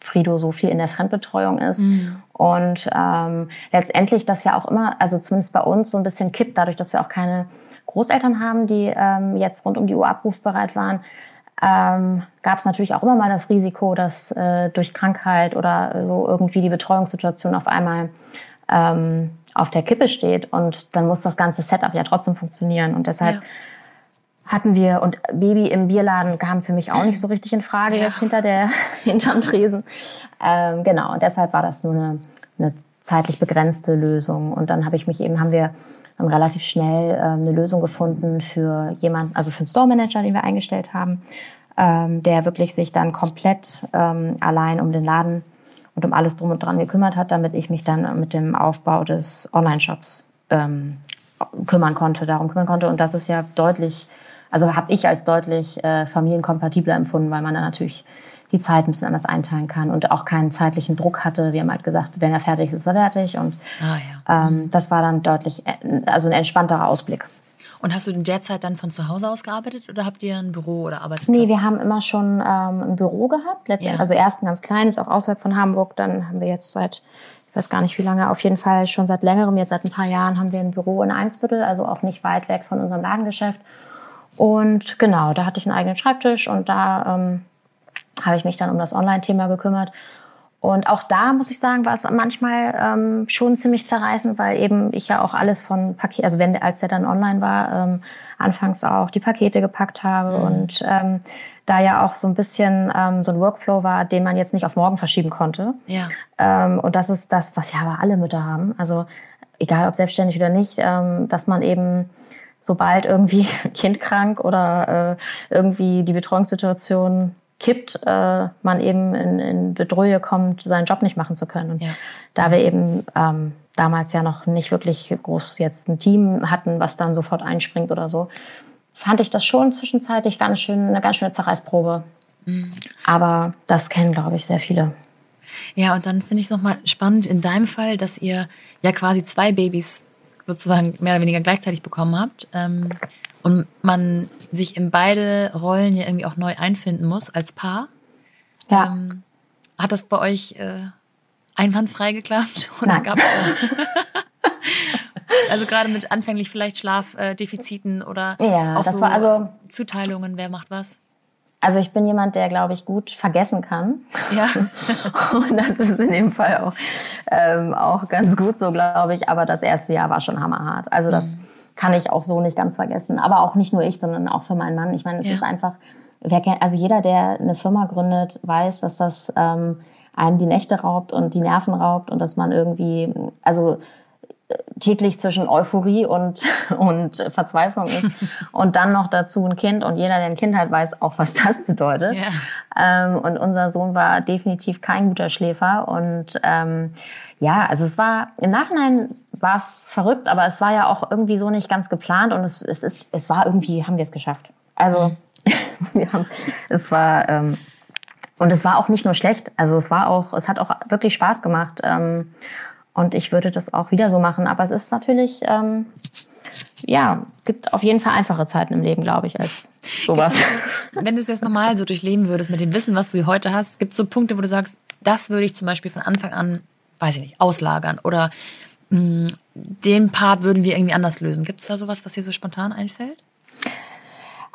Frido so viel in der Fremdbetreuung ist. Mhm. Und ähm, letztendlich das ja auch immer, also zumindest bei uns so ein bisschen kippt, dadurch, dass wir auch keine Großeltern haben, die ähm, jetzt rund um die Uhr abrufbereit waren, ähm, gab es natürlich auch immer mal das Risiko, dass äh, durch Krankheit oder so irgendwie die Betreuungssituation auf einmal ähm, auf der Kippe steht und dann muss das ganze Setup ja trotzdem funktionieren und deshalb ja. hatten wir und Baby im Bierladen kam für mich auch nicht so richtig in Frage ja. hinter der hinterm Tresen ähm, genau und deshalb war das nur eine, eine zeitlich begrenzte Lösung und dann habe ich mich eben haben wir dann relativ schnell ähm, eine Lösung gefunden für jemanden also für einen Store Manager den wir eingestellt haben ähm, der wirklich sich dann komplett ähm, allein um den Laden und um alles drum und dran gekümmert hat, damit ich mich dann mit dem Aufbau des Online-Shops ähm, kümmern konnte, darum kümmern konnte. Und das ist ja deutlich, also habe ich als deutlich äh, familienkompatibler empfunden, weil man dann natürlich die Zeit ein bisschen anders einteilen kann und auch keinen zeitlichen Druck hatte. Wir haben halt gesagt, wenn er fertig ist, ist er fertig. Und ah, ja. ähm, das war dann deutlich, äh, also ein entspannterer Ausblick. Und hast du in der Zeit dann von zu Hause aus gearbeitet oder habt ihr ein Büro oder Arbeitsplatz? Nee, wir haben immer schon ähm, ein Büro gehabt. Letztendlich, ja. Also erst ein ganz kleines, auch außerhalb von Hamburg. Dann haben wir jetzt seit, ich weiß gar nicht wie lange, auf jeden Fall schon seit längerem, jetzt seit ein paar Jahren, haben wir ein Büro in Eimsbüttel, also auch nicht weit weg von unserem Ladengeschäft. Und genau, da hatte ich einen eigenen Schreibtisch und da ähm, habe ich mich dann um das Online-Thema gekümmert. Und auch da muss ich sagen, war es manchmal ähm, schon ziemlich zerreißend, weil eben ich ja auch alles von Paket, also wenn als der dann online war, ähm, anfangs auch die Pakete gepackt habe mhm. und ähm, da ja auch so ein bisschen ähm, so ein Workflow war, den man jetzt nicht auf morgen verschieben konnte. Ja. Ähm, und das ist das, was ja aber alle Mütter haben. Also egal ob selbstständig oder nicht, ähm, dass man eben sobald irgendwie Kind krank oder äh, irgendwie die Betreuungssituation kippt, äh, man eben in, in Bedrohung kommt, seinen Job nicht machen zu können. Und ja. da wir eben ähm, damals ja noch nicht wirklich groß jetzt ein Team hatten, was dann sofort einspringt oder so, fand ich das schon zwischenzeitlich ganz schön, eine ganz schöne Zerreißprobe. Mhm. Aber das kennen, glaube ich, sehr viele. Ja, und dann finde ich es nochmal spannend in deinem Fall, dass ihr ja quasi zwei Babys sozusagen mehr oder weniger gleichzeitig bekommen habt. Ähm, und man sich in beide Rollen ja irgendwie auch neu einfinden muss als Paar. Ja. Ähm, hat das bei euch äh, einwandfrei geklappt? Oder gab es da? also gerade mit anfänglich vielleicht Schlafdefiziten oder ja, auch das so war also, Zuteilungen, wer macht was? Also ich bin jemand, der, glaube ich, gut vergessen kann. Ja. Und das ist in dem Fall auch, ähm, auch ganz gut so, glaube ich. Aber das erste Jahr war schon hammerhart. Also das mhm kann ich auch so nicht ganz vergessen. Aber auch nicht nur ich, sondern auch für meinen Mann. Ich meine, es ja. ist einfach, wer, also jeder, der eine Firma gründet, weiß, dass das ähm, einem die Nächte raubt und die Nerven raubt und dass man irgendwie, also täglich zwischen Euphorie und, und Verzweiflung ist. und dann noch dazu ein Kind. Und jeder, der ein Kind hat, weiß auch, was das bedeutet. Yeah. Ähm, und unser Sohn war definitiv kein guter Schläfer. Und ähm, ja, also es war im Nachhinein war es verrückt, aber es war ja auch irgendwie so nicht ganz geplant und es, es ist, es war irgendwie, haben wir es geschafft. Also mhm. wir haben, es war ähm, und es war auch nicht nur schlecht. Also es war auch, es hat auch wirklich Spaß gemacht. Ähm, und ich würde das auch wieder so machen. Aber es ist natürlich, ähm, ja, gibt auf jeden Fall einfache Zeiten im Leben, glaube ich, als sowas. Wenn du es jetzt normal so durchleben würdest mit dem Wissen, was du heute hast, gibt es so Punkte, wo du sagst, das würde ich zum Beispiel von Anfang an, weiß ich nicht, auslagern oder mh, mm, den Part würden wir irgendwie anders lösen. Gibt es da sowas, was dir so spontan einfällt?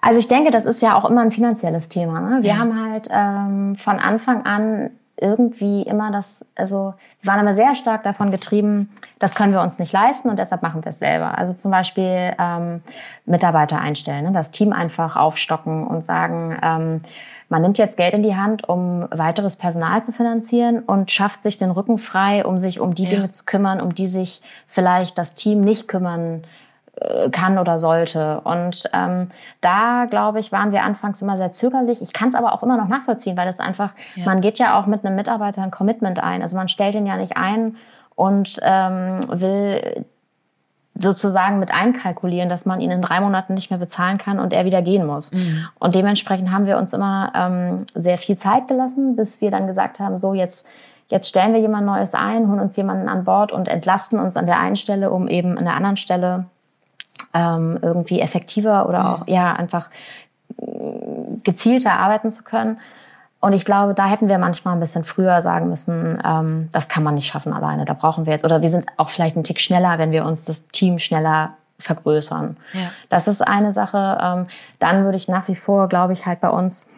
Also ich denke, das ist ja auch immer ein finanzielles Thema. Ne? Wir ja. haben halt ähm, von Anfang an irgendwie immer das, also wir waren immer sehr stark davon getrieben, das können wir uns nicht leisten und deshalb machen wir es selber. Also zum Beispiel ähm, Mitarbeiter einstellen, ne? das Team einfach aufstocken und sagen, ähm, man nimmt jetzt Geld in die Hand, um weiteres Personal zu finanzieren und schafft sich den Rücken frei, um sich um die ja. Dinge zu kümmern, um die sich vielleicht das Team nicht kümmern kann oder sollte. Und ähm, da, glaube ich, waren wir anfangs immer sehr zögerlich. Ich kann es aber auch immer noch nachvollziehen, weil es einfach, ja. man geht ja auch mit einem Mitarbeiter ein Commitment ein. Also man stellt ihn ja nicht ein und ähm, will sozusagen mit einkalkulieren, dass man ihn in drei Monaten nicht mehr bezahlen kann und er wieder gehen muss. Mhm. Und dementsprechend haben wir uns immer ähm, sehr viel Zeit gelassen, bis wir dann gesagt haben, so jetzt jetzt stellen wir jemand Neues ein, holen uns jemanden an Bord und entlasten uns an der einen Stelle, um eben an der anderen Stelle ähm, irgendwie effektiver oder auch ja einfach äh, gezielter arbeiten zu können. Und ich glaube, da hätten wir manchmal ein bisschen früher sagen müssen, ähm, das kann man nicht schaffen alleine. Da brauchen wir jetzt, oder wir sind auch vielleicht einen Tick schneller, wenn wir uns das Team schneller vergrößern. Ja. Das ist eine Sache. Ähm, dann würde ich nach wie vor, glaube ich, halt bei uns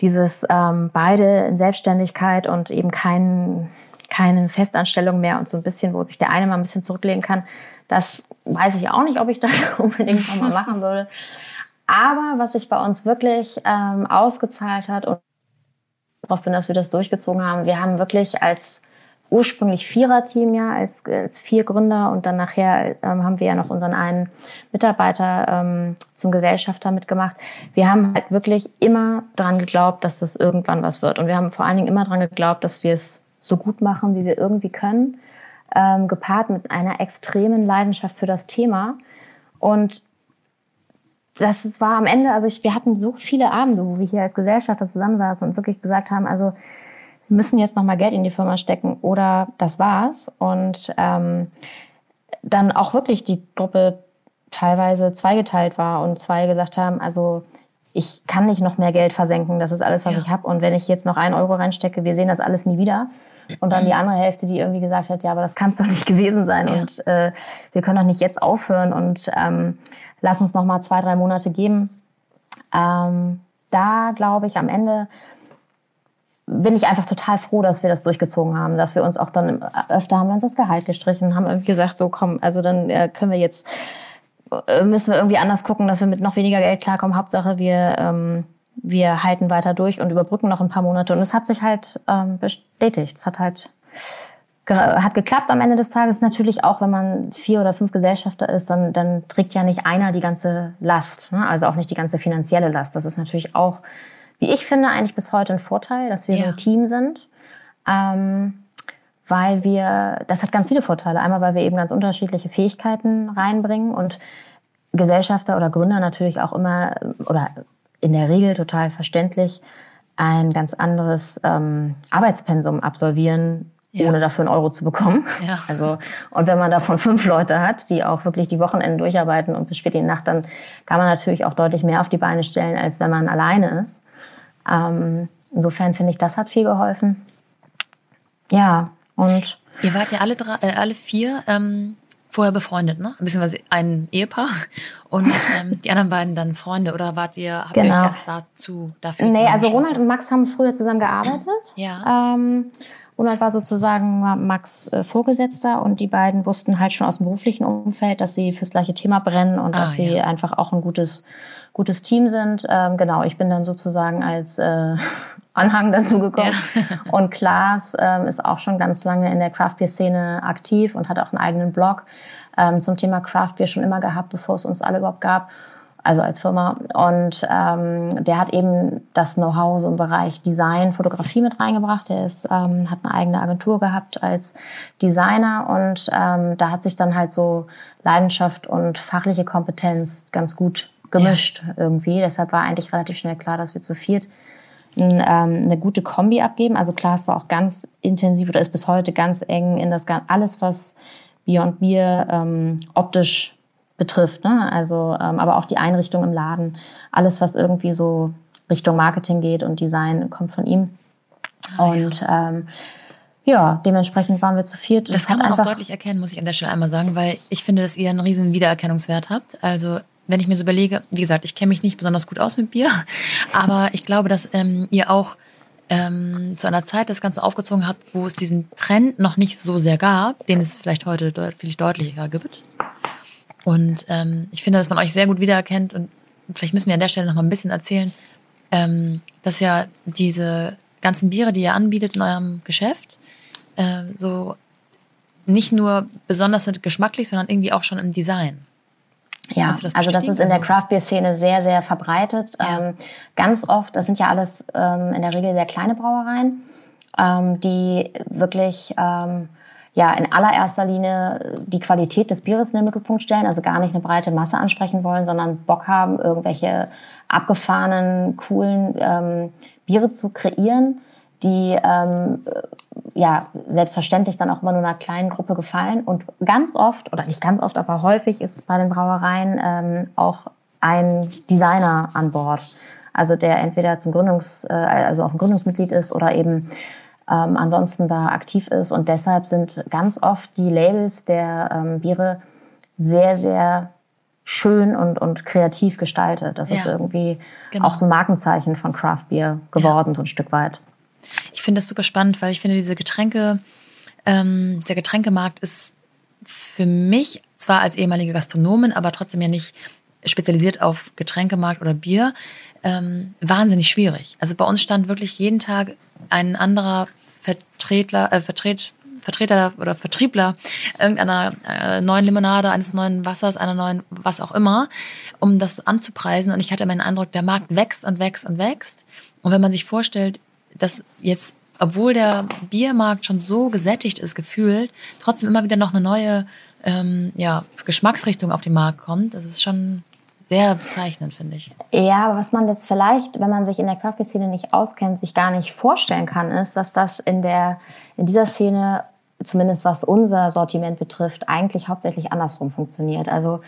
dieses ähm, beide in Selbstständigkeit und eben kein, keine Festanstellung mehr und so ein bisschen, wo sich der eine mal ein bisschen zurücklegen kann, das weiß ich auch nicht, ob ich das unbedingt nochmal machen würde. Aber was sich bei uns wirklich ähm, ausgezahlt hat und darauf bin, dass wir das durchgezogen haben, wir haben wirklich als ursprünglich Viererteam ja, als, als vier Gründer und dann nachher ähm, haben wir ja noch unseren einen Mitarbeiter ähm, zum Gesellschafter mitgemacht. Wir haben halt wirklich immer dran geglaubt, dass das irgendwann was wird. Und wir haben vor allen Dingen immer dran geglaubt, dass wir es so gut machen, wie wir irgendwie können, ähm, gepaart mit einer extremen Leidenschaft für das Thema. Und das war am Ende, also ich, wir hatten so viele Abende, wo wir hier als Gesellschafter zusammensaßen und wirklich gesagt haben, also wir müssen jetzt nochmal Geld in die Firma stecken oder das war's. Und ähm, dann auch wirklich die Gruppe teilweise zweigeteilt war und zwei gesagt haben, also ich kann nicht noch mehr Geld versenken, das ist alles, was ja. ich habe. Und wenn ich jetzt noch einen Euro reinstecke, wir sehen das alles nie wieder. Und dann die andere Hälfte, die irgendwie gesagt hat, ja, aber das kann es doch nicht gewesen sein. Ja. Und äh, wir können doch nicht jetzt aufhören und ähm, lass uns noch mal zwei, drei Monate geben. Ähm, da glaube ich am Ende bin ich einfach total froh, dass wir das durchgezogen haben, dass wir uns auch dann öfter haben wir uns das Gehalt gestrichen, haben irgendwie gesagt, so komm, also dann äh, können wir jetzt, äh, müssen wir irgendwie anders gucken, dass wir mit noch weniger Geld klarkommen. Hauptsache, wir, ähm, wir halten weiter durch und überbrücken noch ein paar Monate. Und es hat sich halt ähm, bestätigt. Es hat halt hat geklappt am Ende des Tages. Natürlich auch, wenn man vier oder fünf Gesellschafter ist, dann, dann trägt ja nicht einer die ganze Last, ne? also auch nicht die ganze finanzielle Last. Das ist natürlich auch wie ich finde, eigentlich bis heute ein Vorteil, dass wir ja. so ein Team sind. Ähm, weil wir, das hat ganz viele Vorteile. Einmal, weil wir eben ganz unterschiedliche Fähigkeiten reinbringen und Gesellschafter oder Gründer natürlich auch immer oder in der Regel total verständlich ein ganz anderes ähm, Arbeitspensum absolvieren, ja. ohne dafür einen Euro zu bekommen. Ja. Also, und wenn man davon fünf Leute hat, die auch wirklich die Wochenenden durcharbeiten und bis spät in die Nacht, dann kann man natürlich auch deutlich mehr auf die Beine stellen, als wenn man alleine ist. Ähm, insofern finde ich, das hat viel geholfen. Ja, und. Ihr wart ja alle, drei, äh, alle vier ähm, vorher befreundet, ne? Beziehungsweise ein Ehepaar und ähm, die anderen beiden dann Freunde oder wart ihr, habt genau. ihr euch erst dazu dafür Nee, also Ronald und Max haben früher zusammen gearbeitet. Ja. Ähm, Ronald war sozusagen Max äh, Vorgesetzter und die beiden wussten halt schon aus dem beruflichen Umfeld, dass sie fürs gleiche Thema brennen und ah, dass sie ja. einfach auch ein gutes gutes Team sind. Ähm, genau, ich bin dann sozusagen als äh, Anhang dazu gekommen. Ja. und Klaas ähm, ist auch schon ganz lange in der Craft Beer Szene aktiv und hat auch einen eigenen Blog ähm, zum Thema Craft Beer schon immer gehabt, bevor es uns alle überhaupt gab. Also als Firma. Und ähm, der hat eben das Know-how so im Bereich Design, Fotografie mit reingebracht. Der ist, ähm, hat eine eigene Agentur gehabt als Designer und ähm, da hat sich dann halt so Leidenschaft und fachliche Kompetenz ganz gut gemischt ja. irgendwie. Deshalb war eigentlich relativ schnell klar, dass wir zu viert ein, ähm, eine gute Kombi abgeben. Also klar, es war auch ganz intensiv oder ist bis heute ganz eng in das alles, was Beyond Beer ähm, optisch betrifft. Ne? Also, ähm, aber auch die Einrichtung im Laden, alles, was irgendwie so Richtung Marketing geht und Design, kommt von ihm. Ah, und ja. Ähm, ja, dementsprechend waren wir zu viert. Das, das kann man auch deutlich erkennen, muss ich an der Stelle einmal sagen, weil ich finde, dass ihr einen riesen Wiedererkennungswert habt. Also wenn ich mir so überlege, wie gesagt, ich kenne mich nicht besonders gut aus mit Bier, aber ich glaube, dass ähm, ihr auch ähm, zu einer Zeit das Ganze aufgezogen habt, wo es diesen Trend noch nicht so sehr gab, den es vielleicht heute deut viel deutlicher gibt. Und ähm, ich finde, dass man euch sehr gut wiedererkennt und vielleicht müssen wir an der Stelle noch mal ein bisschen erzählen, ähm, dass ja diese ganzen Biere, die ihr anbietet in eurem Geschäft, äh, so nicht nur besonders sind geschmacklich, sondern irgendwie auch schon im Design. Ja, das also das ist in der also Craft Beer Szene sehr, sehr verbreitet. Ja. Ähm, ganz oft, das sind ja alles ähm, in der Regel sehr kleine Brauereien, ähm, die wirklich ähm, ja in allererster Linie die Qualität des Bieres in den Mittelpunkt stellen, also gar nicht eine breite Masse ansprechen wollen, sondern Bock haben, irgendwelche abgefahrenen, coolen ähm, Biere zu kreieren, die ähm, ja selbstverständlich dann auch immer nur einer kleinen Gruppe gefallen. Und ganz oft, oder nicht ganz oft, aber häufig ist bei den Brauereien ähm, auch ein Designer an Bord. Also der entweder zum Gründungs, äh, also auch ein Gründungsmitglied ist oder eben ähm, ansonsten da aktiv ist. Und deshalb sind ganz oft die Labels der ähm, Biere sehr, sehr schön und, und kreativ gestaltet. Das ja, ist irgendwie genau. auch so ein Markenzeichen von Craft Beer geworden, ja. so ein Stück weit. Ich finde das super spannend, weil ich finde, diese Getränke, ähm, der Getränkemarkt ist für mich zwar als ehemalige Gastronomin, aber trotzdem ja nicht spezialisiert auf Getränkemarkt oder Bier, ähm, wahnsinnig schwierig. Also bei uns stand wirklich jeden Tag ein anderer Vertretler, äh, Vertret, Vertreter oder Vertriebler irgendeiner äh, neuen Limonade, eines neuen Wassers, einer neuen was auch immer, um das anzupreisen. Und ich hatte meinen Eindruck, der Markt wächst und wächst und wächst. Und wenn man sich vorstellt, dass jetzt, obwohl der Biermarkt schon so gesättigt ist, gefühlt, trotzdem immer wieder noch eine neue ähm, ja, Geschmacksrichtung auf den Markt kommt, das ist schon sehr bezeichnend, finde ich. Ja, aber was man jetzt vielleicht, wenn man sich in der Craft-Szene nicht auskennt, sich gar nicht vorstellen kann, ist, dass das in, der, in dieser Szene, zumindest was unser Sortiment betrifft, eigentlich hauptsächlich andersrum funktioniert. Also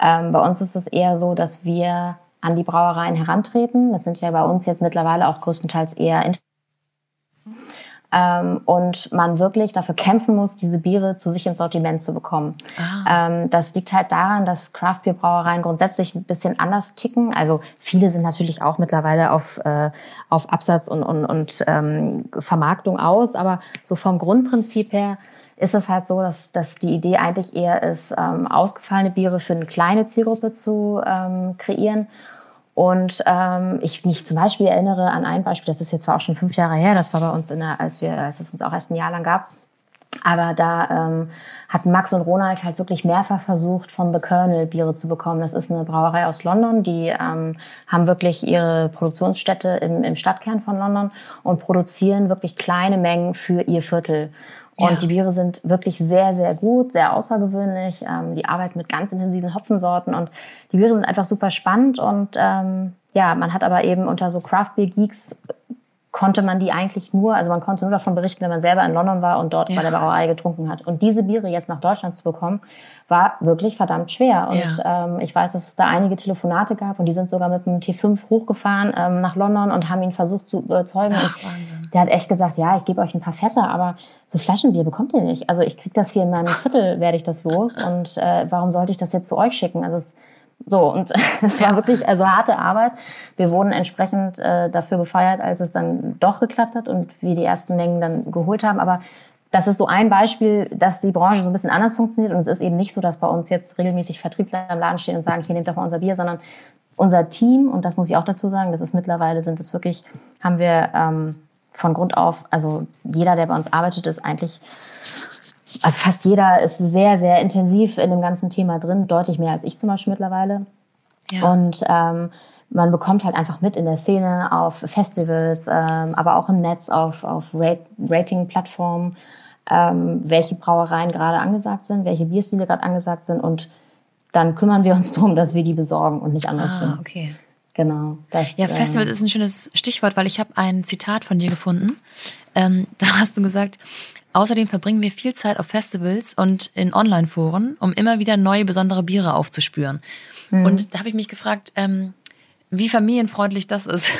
ähm, bei uns ist es eher so, dass wir an die Brauereien herantreten. Das sind ja bei uns jetzt mittlerweile auch größtenteils eher ähm, und man wirklich dafür kämpfen muss, diese Biere zu sich ins Sortiment zu bekommen. Ah. Ähm, das liegt halt daran, dass Craft-Bier-Brauereien grundsätzlich ein bisschen anders ticken. Also viele sind natürlich auch mittlerweile auf, äh, auf Absatz und, und, und ähm, Vermarktung aus, aber so vom Grundprinzip her ist es halt so, dass, dass die Idee eigentlich eher ist, ähm, ausgefallene Biere für eine kleine Zielgruppe zu ähm, kreieren und ähm, ich mich zum Beispiel erinnere an ein Beispiel, das ist jetzt zwar auch schon fünf Jahre her, das war bei uns in der, als wir, als es uns auch erst ein Jahr lang gab. Aber da ähm, hatten Max und Ronald halt wirklich mehrfach versucht, von The Colonel Biere zu bekommen. Das ist eine Brauerei aus London. Die ähm, haben wirklich ihre Produktionsstätte im, im Stadtkern von London und produzieren wirklich kleine Mengen für ihr Viertel. Und ja. die Biere sind wirklich sehr, sehr gut, sehr außergewöhnlich. Ähm, die arbeiten mit ganz intensiven Hopfensorten und die Biere sind einfach super spannend. Und ähm, ja, man hat aber eben unter so Craft Beer Geeks konnte man die eigentlich nur, also man konnte nur davon berichten, wenn man selber in London war und dort ja. bei der Brauerei getrunken hat. Und diese Biere jetzt nach Deutschland zu bekommen, war wirklich verdammt schwer. Und ja. ähm, ich weiß, dass es da einige Telefonate gab und die sind sogar mit einem T5 hochgefahren ähm, nach London und haben ihn versucht zu überzeugen. Ach, der hat echt gesagt, ja, ich gebe euch ein paar Fässer, aber so Flaschenbier bekommt ihr nicht. Also ich krieg das hier in meinem Viertel, werde ich das los. Und äh, warum sollte ich das jetzt zu euch schicken? Also es, so, und es war wirklich also harte Arbeit. Wir wurden entsprechend äh, dafür gefeiert, als es dann doch geklappt hat und wir die ersten Mengen dann geholt haben. Aber das ist so ein Beispiel, dass die Branche so ein bisschen anders funktioniert. Und es ist eben nicht so, dass bei uns jetzt regelmäßig Vertriebler im Laden stehen und sagen, hier nehmt doch mal unser Bier, sondern unser Team, und das muss ich auch dazu sagen, das ist mittlerweile, sind es wirklich, haben wir ähm, von Grund auf, also jeder, der bei uns arbeitet, ist eigentlich also fast jeder ist sehr, sehr intensiv in dem ganzen Thema drin, deutlich mehr als ich zum Beispiel mittlerweile. Ja. Und ähm, man bekommt halt einfach mit in der Szene auf Festivals, ähm, aber auch im Netz, auf, auf Rating-Plattformen, ähm, welche Brauereien gerade angesagt sind, welche Bierstile gerade angesagt sind und dann kümmern wir uns darum, dass wir die besorgen und nicht andersrum. Ah, okay. Genau. Das, ja, Festival ähm, ist ein schönes Stichwort, weil ich habe ein Zitat von dir gefunden. Ähm, da hast du gesagt, Außerdem verbringen wir viel Zeit auf Festivals und in Online-Foren, um immer wieder neue besondere Biere aufzuspüren. Mhm. Und da habe ich mich gefragt, ähm, wie familienfreundlich das ist.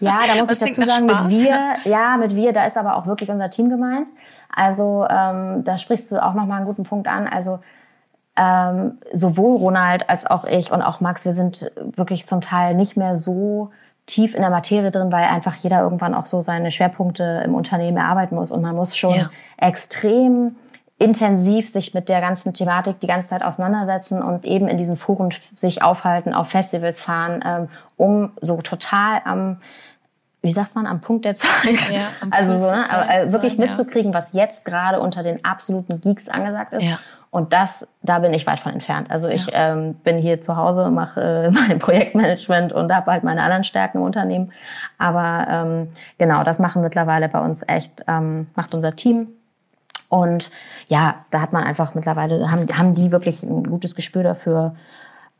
Ja, da muss ich dazu sagen, mit wir, ja, mit wir, da ist aber auch wirklich unser Team gemeint. Also ähm, da sprichst du auch nochmal einen guten Punkt an. Also ähm, sowohl Ronald als auch ich und auch Max, wir sind wirklich zum Teil nicht mehr so tief in der Materie drin, weil einfach jeder irgendwann auch so seine Schwerpunkte im Unternehmen erarbeiten muss. Und man muss schon ja. extrem intensiv sich mit der ganzen Thematik die ganze Zeit auseinandersetzen und eben in diesen Foren sich aufhalten, auf Festivals fahren, ähm, um so total am wie sagt man, am Punkt der Zeit. Ja, also so, ne? aber äh, wirklich sein, mitzukriegen, ja. was jetzt gerade unter den absoluten Geeks angesagt ist. Ja. Und das, da bin ich weit von entfernt. Also ich ja. ähm, bin hier zu Hause, mache äh, mein Projektmanagement und habe halt meine anderen Stärken im Unternehmen. Aber ähm, genau, das machen mittlerweile bei uns echt, ähm, macht unser Team. Und ja, da hat man einfach mittlerweile, haben, haben die wirklich ein gutes Gespür dafür,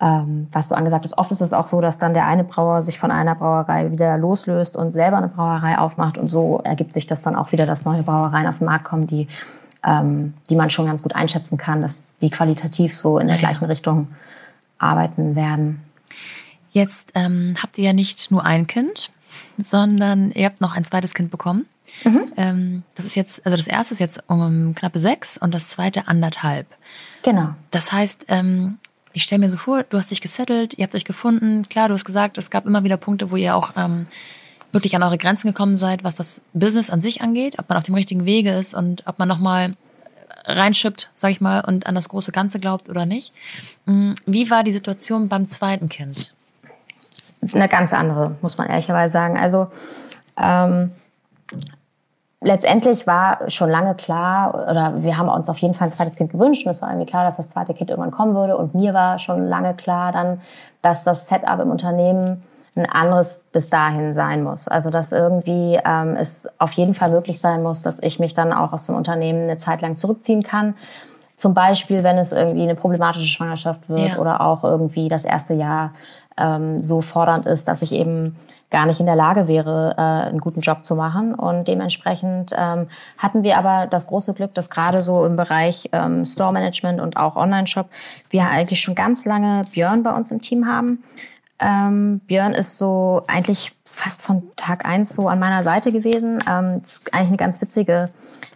ähm, was du angesagt hast. Oft ist es auch so, dass dann der eine Brauer sich von einer Brauerei wieder loslöst und selber eine Brauerei aufmacht und so ergibt sich das dann auch wieder, dass neue Brauereien auf den Markt kommen, die, ähm, die man schon ganz gut einschätzen kann, dass die qualitativ so in der ja. gleichen Richtung arbeiten werden. Jetzt ähm, habt ihr ja nicht nur ein Kind, sondern ihr habt noch ein zweites Kind bekommen. Mhm. Ähm, das ist jetzt, also das erste ist jetzt um knappe sechs und das zweite anderthalb. Genau. Das heißt, ähm, ich stelle mir so vor, du hast dich gesettelt, ihr habt euch gefunden. Klar, du hast gesagt, es gab immer wieder Punkte, wo ihr auch ähm, wirklich an eure Grenzen gekommen seid, was das Business an sich angeht, ob man auf dem richtigen Wege ist und ob man nochmal reinschippt, sag ich mal, und an das große Ganze glaubt oder nicht. Mm, wie war die Situation beim zweiten Kind? Eine ganz andere, muss man ehrlicherweise sagen. Also ähm, letztendlich war schon lange klar, oder wir haben uns auf jeden Fall ein zweites Kind gewünscht und es war irgendwie klar, dass das zweite Kind irgendwann kommen würde. Und mir war schon lange klar dann, dass das Setup im Unternehmen ein anderes bis dahin sein muss. Also dass irgendwie ähm, es auf jeden Fall möglich sein muss, dass ich mich dann auch aus dem Unternehmen eine Zeit lang zurückziehen kann. Zum Beispiel, wenn es irgendwie eine problematische Schwangerschaft wird ja. oder auch irgendwie das erste Jahr ähm, so fordernd ist, dass ich eben gar nicht in der Lage wäre, äh, einen guten Job zu machen. Und dementsprechend ähm, hatten wir aber das große Glück, dass gerade so im Bereich ähm, Store Management und auch Online-Shop wir eigentlich schon ganz lange Björn bei uns im Team haben. Ähm, Björn ist so eigentlich fast von Tag eins so an meiner Seite gewesen. Ähm, das ist eigentlich eine ganz witzige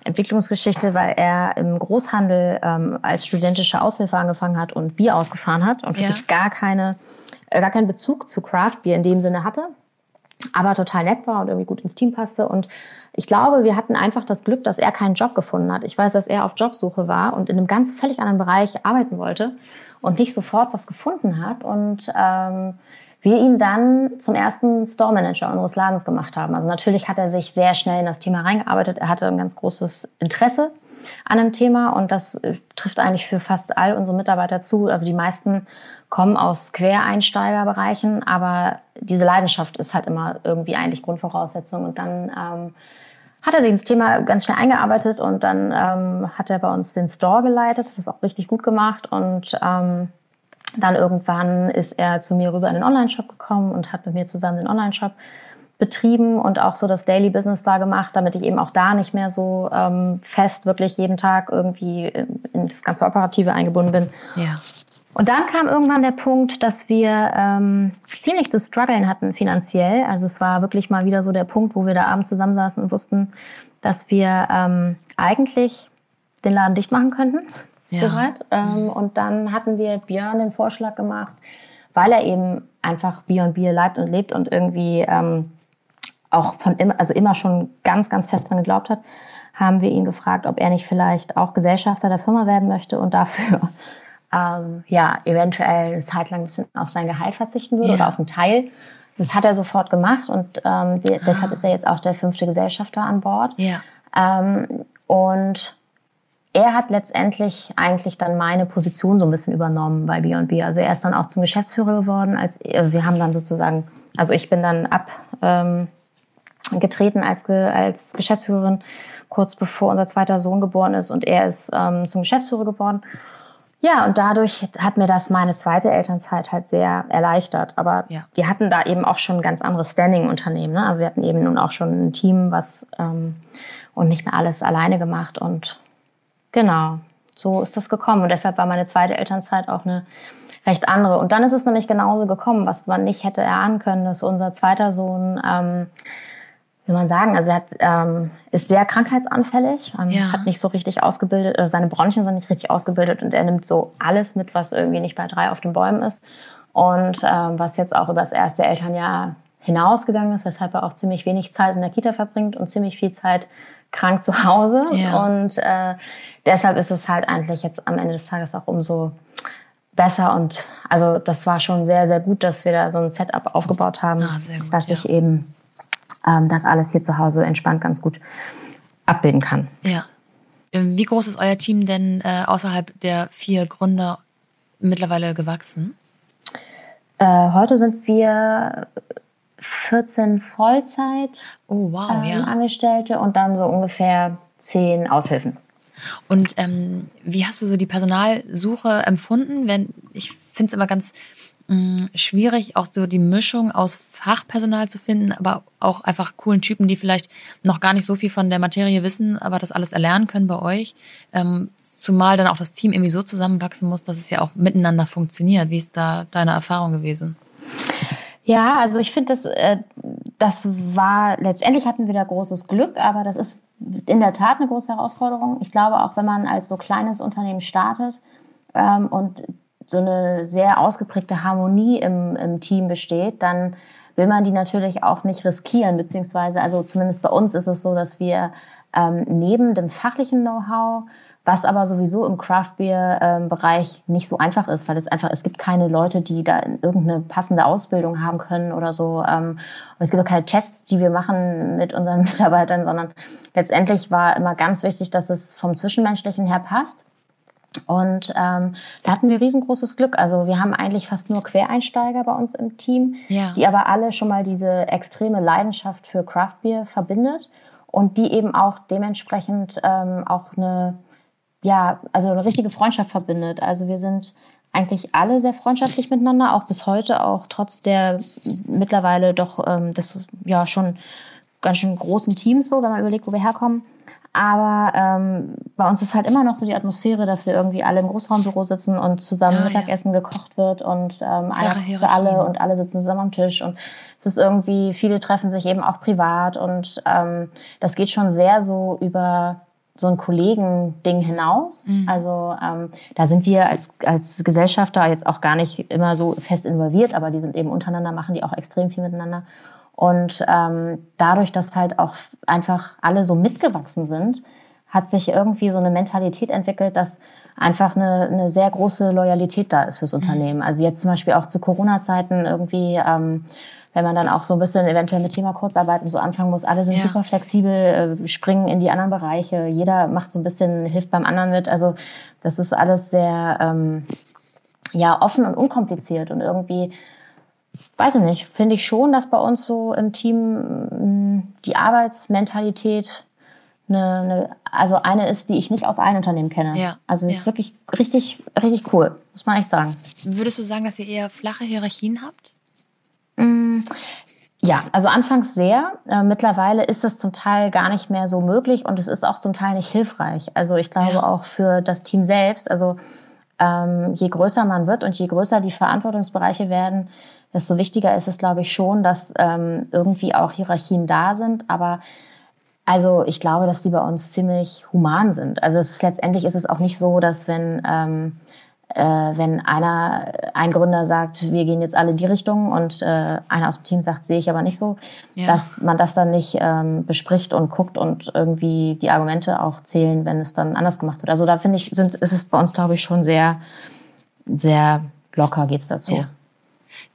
Entwicklungsgeschichte, weil er im Großhandel ähm, als studentische Aushilfe angefangen hat und Bier ausgefahren hat und wirklich ja. gar keine äh, gar keinen Bezug zu Craft Beer in dem Sinne hatte aber total nett war und irgendwie gut ins Team passte. Und ich glaube, wir hatten einfach das Glück, dass er keinen Job gefunden hat. Ich weiß, dass er auf Jobsuche war und in einem ganz völlig anderen Bereich arbeiten wollte und nicht sofort was gefunden hat. Und ähm, wir ihn dann zum ersten Store Manager unseres Ladens gemacht haben. Also natürlich hat er sich sehr schnell in das Thema reingearbeitet. Er hatte ein ganz großes Interesse an einem Thema und das äh, trifft eigentlich für fast all unsere Mitarbeiter zu. Also die meisten kommen aus Quereinsteigerbereichen, aber diese Leidenschaft ist halt immer irgendwie eigentlich Grundvoraussetzung. Und dann ähm, hat er sich ins Thema ganz schnell eingearbeitet und dann ähm, hat er bei uns den Store geleitet, das auch richtig gut gemacht und ähm, dann irgendwann ist er zu mir rüber in den Online-Shop gekommen und hat mit mir zusammen den Online-Shop betrieben und auch so das Daily Business da gemacht, damit ich eben auch da nicht mehr so ähm, fest wirklich jeden Tag irgendwie in das ganze Operative eingebunden bin. Ja. Und dann kam irgendwann der Punkt, dass wir ähm, ziemlich zu strugglen hatten finanziell. Also es war wirklich mal wieder so der Punkt, wo wir da abends zusammensaßen und wussten, dass wir ähm, eigentlich den Laden dicht machen könnten. Ja. Soweit. Ähm, und dann hatten wir Björn den Vorschlag gemacht, weil er eben einfach Bier und Bier leibt und lebt und irgendwie ähm, auch von immer, also immer schon ganz, ganz fest dran geglaubt hat, haben wir ihn gefragt, ob er nicht vielleicht auch Gesellschafter der Firma werden möchte und dafür ähm, ja eventuell eine Zeit lang ein bisschen auf sein Gehalt verzichten würde ja. oder auf einen Teil. Das hat er sofort gemacht und ähm, die, ah. deshalb ist er jetzt auch der fünfte Gesellschafter an Bord. Ja. Ähm, und er hat letztendlich eigentlich dann meine Position so ein bisschen übernommen bei B&B. Also er ist dann auch zum Geschäftsführer geworden. Als, also wir haben dann sozusagen, also ich bin dann ab ähm, getreten als, als Geschäftsführerin, kurz bevor unser zweiter Sohn geboren ist und er ist ähm, zum Geschäftsführer geworden. Ja, und dadurch hat mir das meine zweite Elternzeit halt sehr erleichtert. Aber ja. die hatten da eben auch schon ein ganz anderes Standing-Unternehmen. Ne? Also wir hatten eben nun auch schon ein Team, was ähm, und nicht mehr alles alleine gemacht. Und genau, so ist das gekommen. Und deshalb war meine zweite Elternzeit auch eine recht andere. Und dann ist es nämlich genauso gekommen, was man nicht hätte erahnen können, dass unser zweiter Sohn ähm, wie man sagen, also er hat, ähm, ist sehr krankheitsanfällig, ähm, ja. hat nicht so richtig ausgebildet, äh, seine Bronchien sind nicht richtig ausgebildet und er nimmt so alles mit, was irgendwie nicht bei drei auf den Bäumen ist. Und ähm, was jetzt auch über das erste Elternjahr hinausgegangen ist, weshalb er auch ziemlich wenig Zeit in der Kita verbringt und ziemlich viel Zeit krank zu Hause. Ja. Und äh, deshalb ist es halt eigentlich jetzt am Ende des Tages auch umso besser und also das war schon sehr, sehr gut, dass wir da so ein Setup aufgebaut haben, ah, gut, dass ja. ich eben ähm, das alles hier zu Hause entspannt ganz gut abbilden kann. Ja. Ähm, wie groß ist euer Team denn äh, außerhalb der vier Gründer mittlerweile gewachsen? Äh, heute sind wir 14 Vollzeit oh, wow, ähm, ja. Angestellte und dann so ungefähr 10 Aushilfen. Und ähm, wie hast du so die Personalsuche empfunden? Wenn ich finde es immer ganz mm, schwierig, auch so die Mischung aus Fachpersonal zu finden, aber auch einfach coolen Typen, die vielleicht noch gar nicht so viel von der Materie wissen, aber das alles erlernen können bei euch. Ähm, zumal dann auch das Team irgendwie so zusammenwachsen muss, dass es ja auch miteinander funktioniert. Wie ist da deine Erfahrung gewesen? Ja, also ich finde, das, äh, das war, letztendlich hatten wir da großes Glück, aber das ist in der Tat eine große Herausforderung. Ich glaube, auch wenn man als so kleines Unternehmen startet ähm, und so eine sehr ausgeprägte Harmonie im, im Team besteht, dann will man die natürlich auch nicht riskieren, beziehungsweise, also zumindest bei uns ist es so, dass wir ähm, neben dem fachlichen Know-how was aber sowieso im Craft Beer ähm, Bereich nicht so einfach ist, weil es einfach, es gibt keine Leute, die da irgendeine passende Ausbildung haben können oder so. Ähm, und es gibt auch keine Tests, die wir machen mit unseren Mitarbeitern, sondern letztendlich war immer ganz wichtig, dass es vom Zwischenmenschlichen her passt. Und ähm, da hatten wir riesengroßes Glück. Also wir haben eigentlich fast nur Quereinsteiger bei uns im Team, ja. die aber alle schon mal diese extreme Leidenschaft für Craft Beer verbindet und die eben auch dementsprechend ähm, auch eine ja, also eine richtige Freundschaft verbindet. Also wir sind eigentlich alle sehr freundschaftlich miteinander, auch bis heute, auch trotz der mittlerweile doch ähm, das ja schon ganz schön großen Teams so, wenn man überlegt, wo wir herkommen. Aber ähm, bei uns ist halt immer noch so die Atmosphäre, dass wir irgendwie alle im Großraumbüro sitzen und zusammen ja, Mittagessen ja. gekocht wird und ähm, einer für alle und alle sitzen zusammen am Tisch. Und es ist irgendwie, viele treffen sich eben auch privat und ähm, das geht schon sehr so über so ein Kollegen-Ding hinaus. Mhm. Also ähm, da sind wir als, als Gesellschafter jetzt auch gar nicht immer so fest involviert, aber die sind eben untereinander, machen die auch extrem viel miteinander. Und ähm, dadurch, dass halt auch einfach alle so mitgewachsen sind, hat sich irgendwie so eine Mentalität entwickelt, dass einfach eine, eine sehr große Loyalität da ist fürs mhm. Unternehmen. Also jetzt zum Beispiel auch zu Corona-Zeiten irgendwie ähm, wenn man dann auch so ein bisschen eventuell mit Thema Kurzarbeit und so anfangen muss. Alle sind ja. super flexibel, äh, springen in die anderen Bereiche. Jeder macht so ein bisschen, hilft beim anderen mit. Also das ist alles sehr ähm, ja offen und unkompliziert und irgendwie weiß ich nicht, finde ich schon, dass bei uns so im Team mm, die Arbeitsmentalität eine, eine, also eine ist, die ich nicht aus allen Unternehmen kenne. Ja. Also das ja. ist wirklich richtig, richtig cool, muss man echt sagen. Würdest du sagen, dass ihr eher flache Hierarchien habt? Mm, ja, also anfangs sehr. Äh, mittlerweile ist es zum Teil gar nicht mehr so möglich und es ist auch zum Teil nicht hilfreich. Also ich glaube ja. auch für das Team selbst. Also ähm, je größer man wird und je größer die Verantwortungsbereiche werden, desto wichtiger ist es, glaube ich, schon, dass ähm, irgendwie auch Hierarchien da sind. Aber also ich glaube, dass die bei uns ziemlich human sind. Also es ist, letztendlich ist es auch nicht so, dass wenn ähm, äh, wenn einer, ein Gründer sagt, wir gehen jetzt alle in die Richtung und äh, einer aus dem Team sagt, sehe ich aber nicht so, ja. dass man das dann nicht ähm, bespricht und guckt und irgendwie die Argumente auch zählen, wenn es dann anders gemacht wird. Also da finde ich, sind, ist es bei uns, glaube ich, schon sehr, sehr locker geht's dazu. Ja.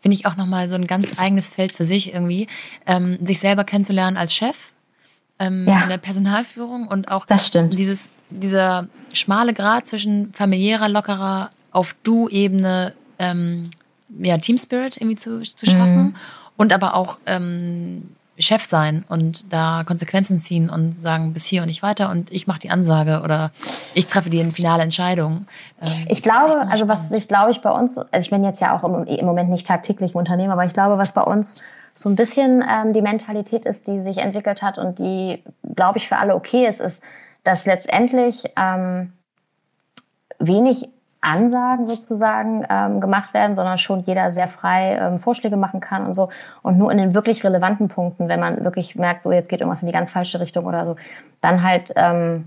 Finde ich auch nochmal so ein ganz eigenes Feld für sich irgendwie, ähm, sich selber kennenzulernen als Chef ähm, ja. in der Personalführung und auch dieses dieser schmale Grad zwischen familiärer, lockerer auf Du-Ebene ähm, ja, Team Spirit irgendwie zu, zu schaffen mhm. und aber auch ähm, Chef sein und da Konsequenzen ziehen und sagen, bis hier und nicht weiter und ich mache die Ansage oder ich treffe die finale Entscheidung. Ähm, ich glaube, also was ich glaube ich bei uns, also ich bin jetzt ja auch im, im Moment nicht tagtäglich im Unternehmen, aber ich glaube, was bei uns so ein bisschen ähm, die Mentalität ist, die sich entwickelt hat und die, glaube ich, für alle okay ist, ist, dass letztendlich ähm, wenig Ansagen sozusagen ähm, gemacht werden, sondern schon jeder sehr frei ähm, Vorschläge machen kann und so. Und nur in den wirklich relevanten Punkten, wenn man wirklich merkt, so jetzt geht irgendwas in die ganz falsche Richtung oder so, dann halt ähm,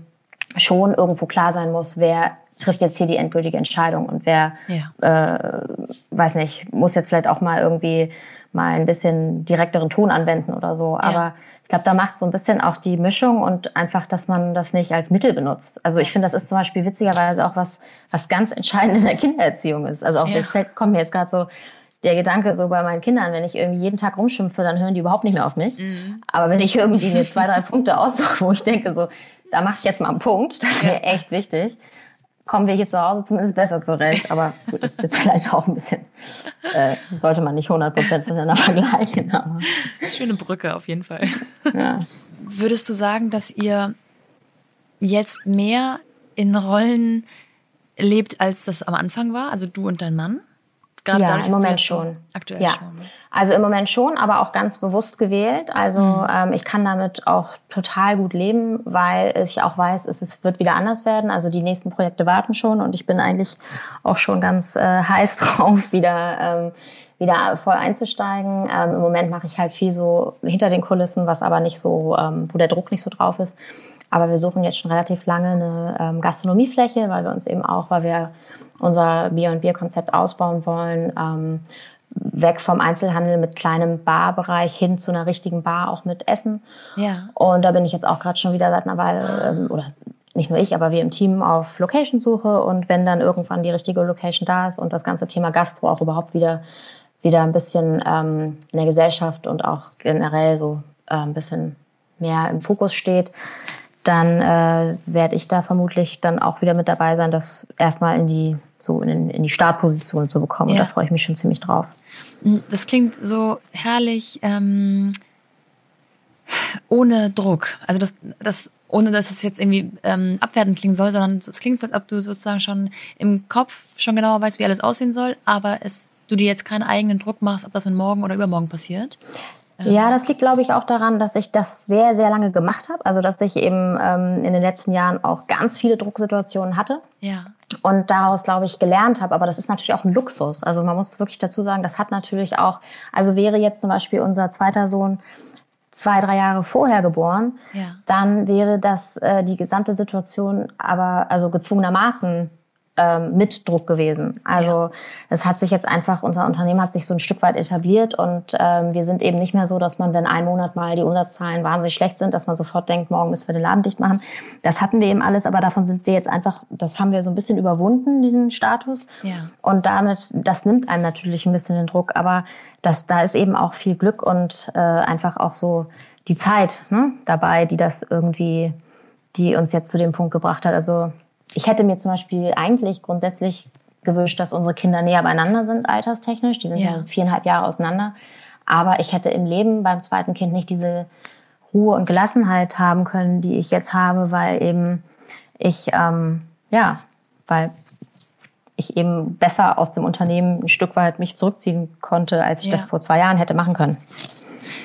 schon irgendwo klar sein muss, wer trifft jetzt hier die endgültige Entscheidung und wer, ja. äh, weiß nicht, muss jetzt vielleicht auch mal irgendwie mal ein bisschen direkteren Ton anwenden oder so. Aber ja. Ich glaube, da macht so ein bisschen auch die Mischung und einfach, dass man das nicht als Mittel benutzt. Also ich finde, das ist zum Beispiel witzigerweise auch was, was ganz entscheidend in der Kindererziehung ist. Also auch ja. das kommt mir jetzt gerade so, der Gedanke so bei meinen Kindern, wenn ich irgendwie jeden Tag rumschimpfe, dann hören die überhaupt nicht mehr auf mich. Mhm. Aber wenn ich irgendwie mir zwei, drei Punkte aussuche, wo ich denke, so, da mache ich jetzt mal einen Punkt, das ist mir echt wichtig, kommen wir hier zu Hause zumindest besser zurecht. Aber gut, das ist jetzt vielleicht auch ein bisschen, äh, sollte man nicht 100% miteinander vergleichen. Aber. Schöne Brücke auf jeden Fall. Ja. Würdest du sagen, dass ihr jetzt mehr in Rollen lebt, als das am Anfang war? Also du und dein Mann? Gerade ja, im Moment schon. Aktuell ja. schon. Ne? Also im Moment schon, aber auch ganz bewusst gewählt. Also mhm. ähm, ich kann damit auch total gut leben, weil ich auch weiß, es, es wird wieder anders werden. Also die nächsten Projekte warten schon und ich bin eigentlich auch schon ganz äh, heiß drauf, wieder ähm, wieder voll einzusteigen. Ähm, Im Moment mache ich halt viel so hinter den Kulissen, was aber nicht so, ähm, wo der Druck nicht so drauf ist. Aber wir suchen jetzt schon relativ lange eine ähm, Gastronomiefläche, weil wir uns eben auch, weil wir unser Bier- und Bierkonzept ausbauen wollen, ähm, weg vom Einzelhandel mit kleinem Barbereich hin zu einer richtigen Bar auch mit Essen. Ja. Und da bin ich jetzt auch gerade schon wieder seit einer Weile, ähm, oder nicht nur ich, aber wir im Team auf Location-Suche. Und wenn dann irgendwann die richtige Location da ist und das ganze Thema Gastro auch überhaupt wieder, wieder ein bisschen ähm, in der Gesellschaft und auch generell so äh, ein bisschen mehr im Fokus steht, dann äh, werde ich da vermutlich dann auch wieder mit dabei sein, das erstmal in die so in, in die Startposition zu bekommen. Ja. Und da freue ich mich schon ziemlich drauf. Das klingt so herrlich ähm, ohne Druck. Also das, das ohne dass es jetzt irgendwie ähm, abwertend klingen soll, sondern es klingt so, als ob du sozusagen schon im Kopf schon genauer weißt, wie alles aussehen soll, aber es, du dir jetzt keinen eigenen Druck machst, ob das nun morgen oder übermorgen passiert. Ja, das liegt, glaube ich, auch daran, dass ich das sehr, sehr lange gemacht habe. Also, dass ich eben ähm, in den letzten Jahren auch ganz viele Drucksituationen hatte. Ja. Und daraus, glaube ich, gelernt habe. Aber das ist natürlich auch ein Luxus. Also, man muss wirklich dazu sagen, das hat natürlich auch, also wäre jetzt zum Beispiel unser zweiter Sohn zwei, drei Jahre vorher geboren, ja. dann wäre das äh, die gesamte Situation aber, also gezwungenermaßen ähm, mit Druck gewesen. Also es hat sich jetzt einfach, unser Unternehmen hat sich so ein Stück weit etabliert und ähm, wir sind eben nicht mehr so, dass man, wenn ein Monat mal die Umsatzzahlen wahnsinnig schlecht sind, dass man sofort denkt, morgen müssen wir den Laden dicht machen. Das hatten wir eben alles, aber davon sind wir jetzt einfach, das haben wir so ein bisschen überwunden, diesen Status. Ja. Und damit, das nimmt einem natürlich ein bisschen den Druck, aber das, da ist eben auch viel Glück und äh, einfach auch so die Zeit ne, dabei, die das irgendwie, die uns jetzt zu dem Punkt gebracht hat. Also ich hätte mir zum Beispiel eigentlich grundsätzlich gewünscht, dass unsere Kinder näher beieinander sind, alterstechnisch. Die sind ja, ja viereinhalb Jahre auseinander. Aber ich hätte im Leben beim zweiten Kind nicht diese Ruhe und Gelassenheit haben können, die ich jetzt habe, weil eben ich, ähm, ja, weil ich eben besser aus dem Unternehmen ein Stück weit mich zurückziehen konnte, als ich ja. das vor zwei Jahren hätte machen können.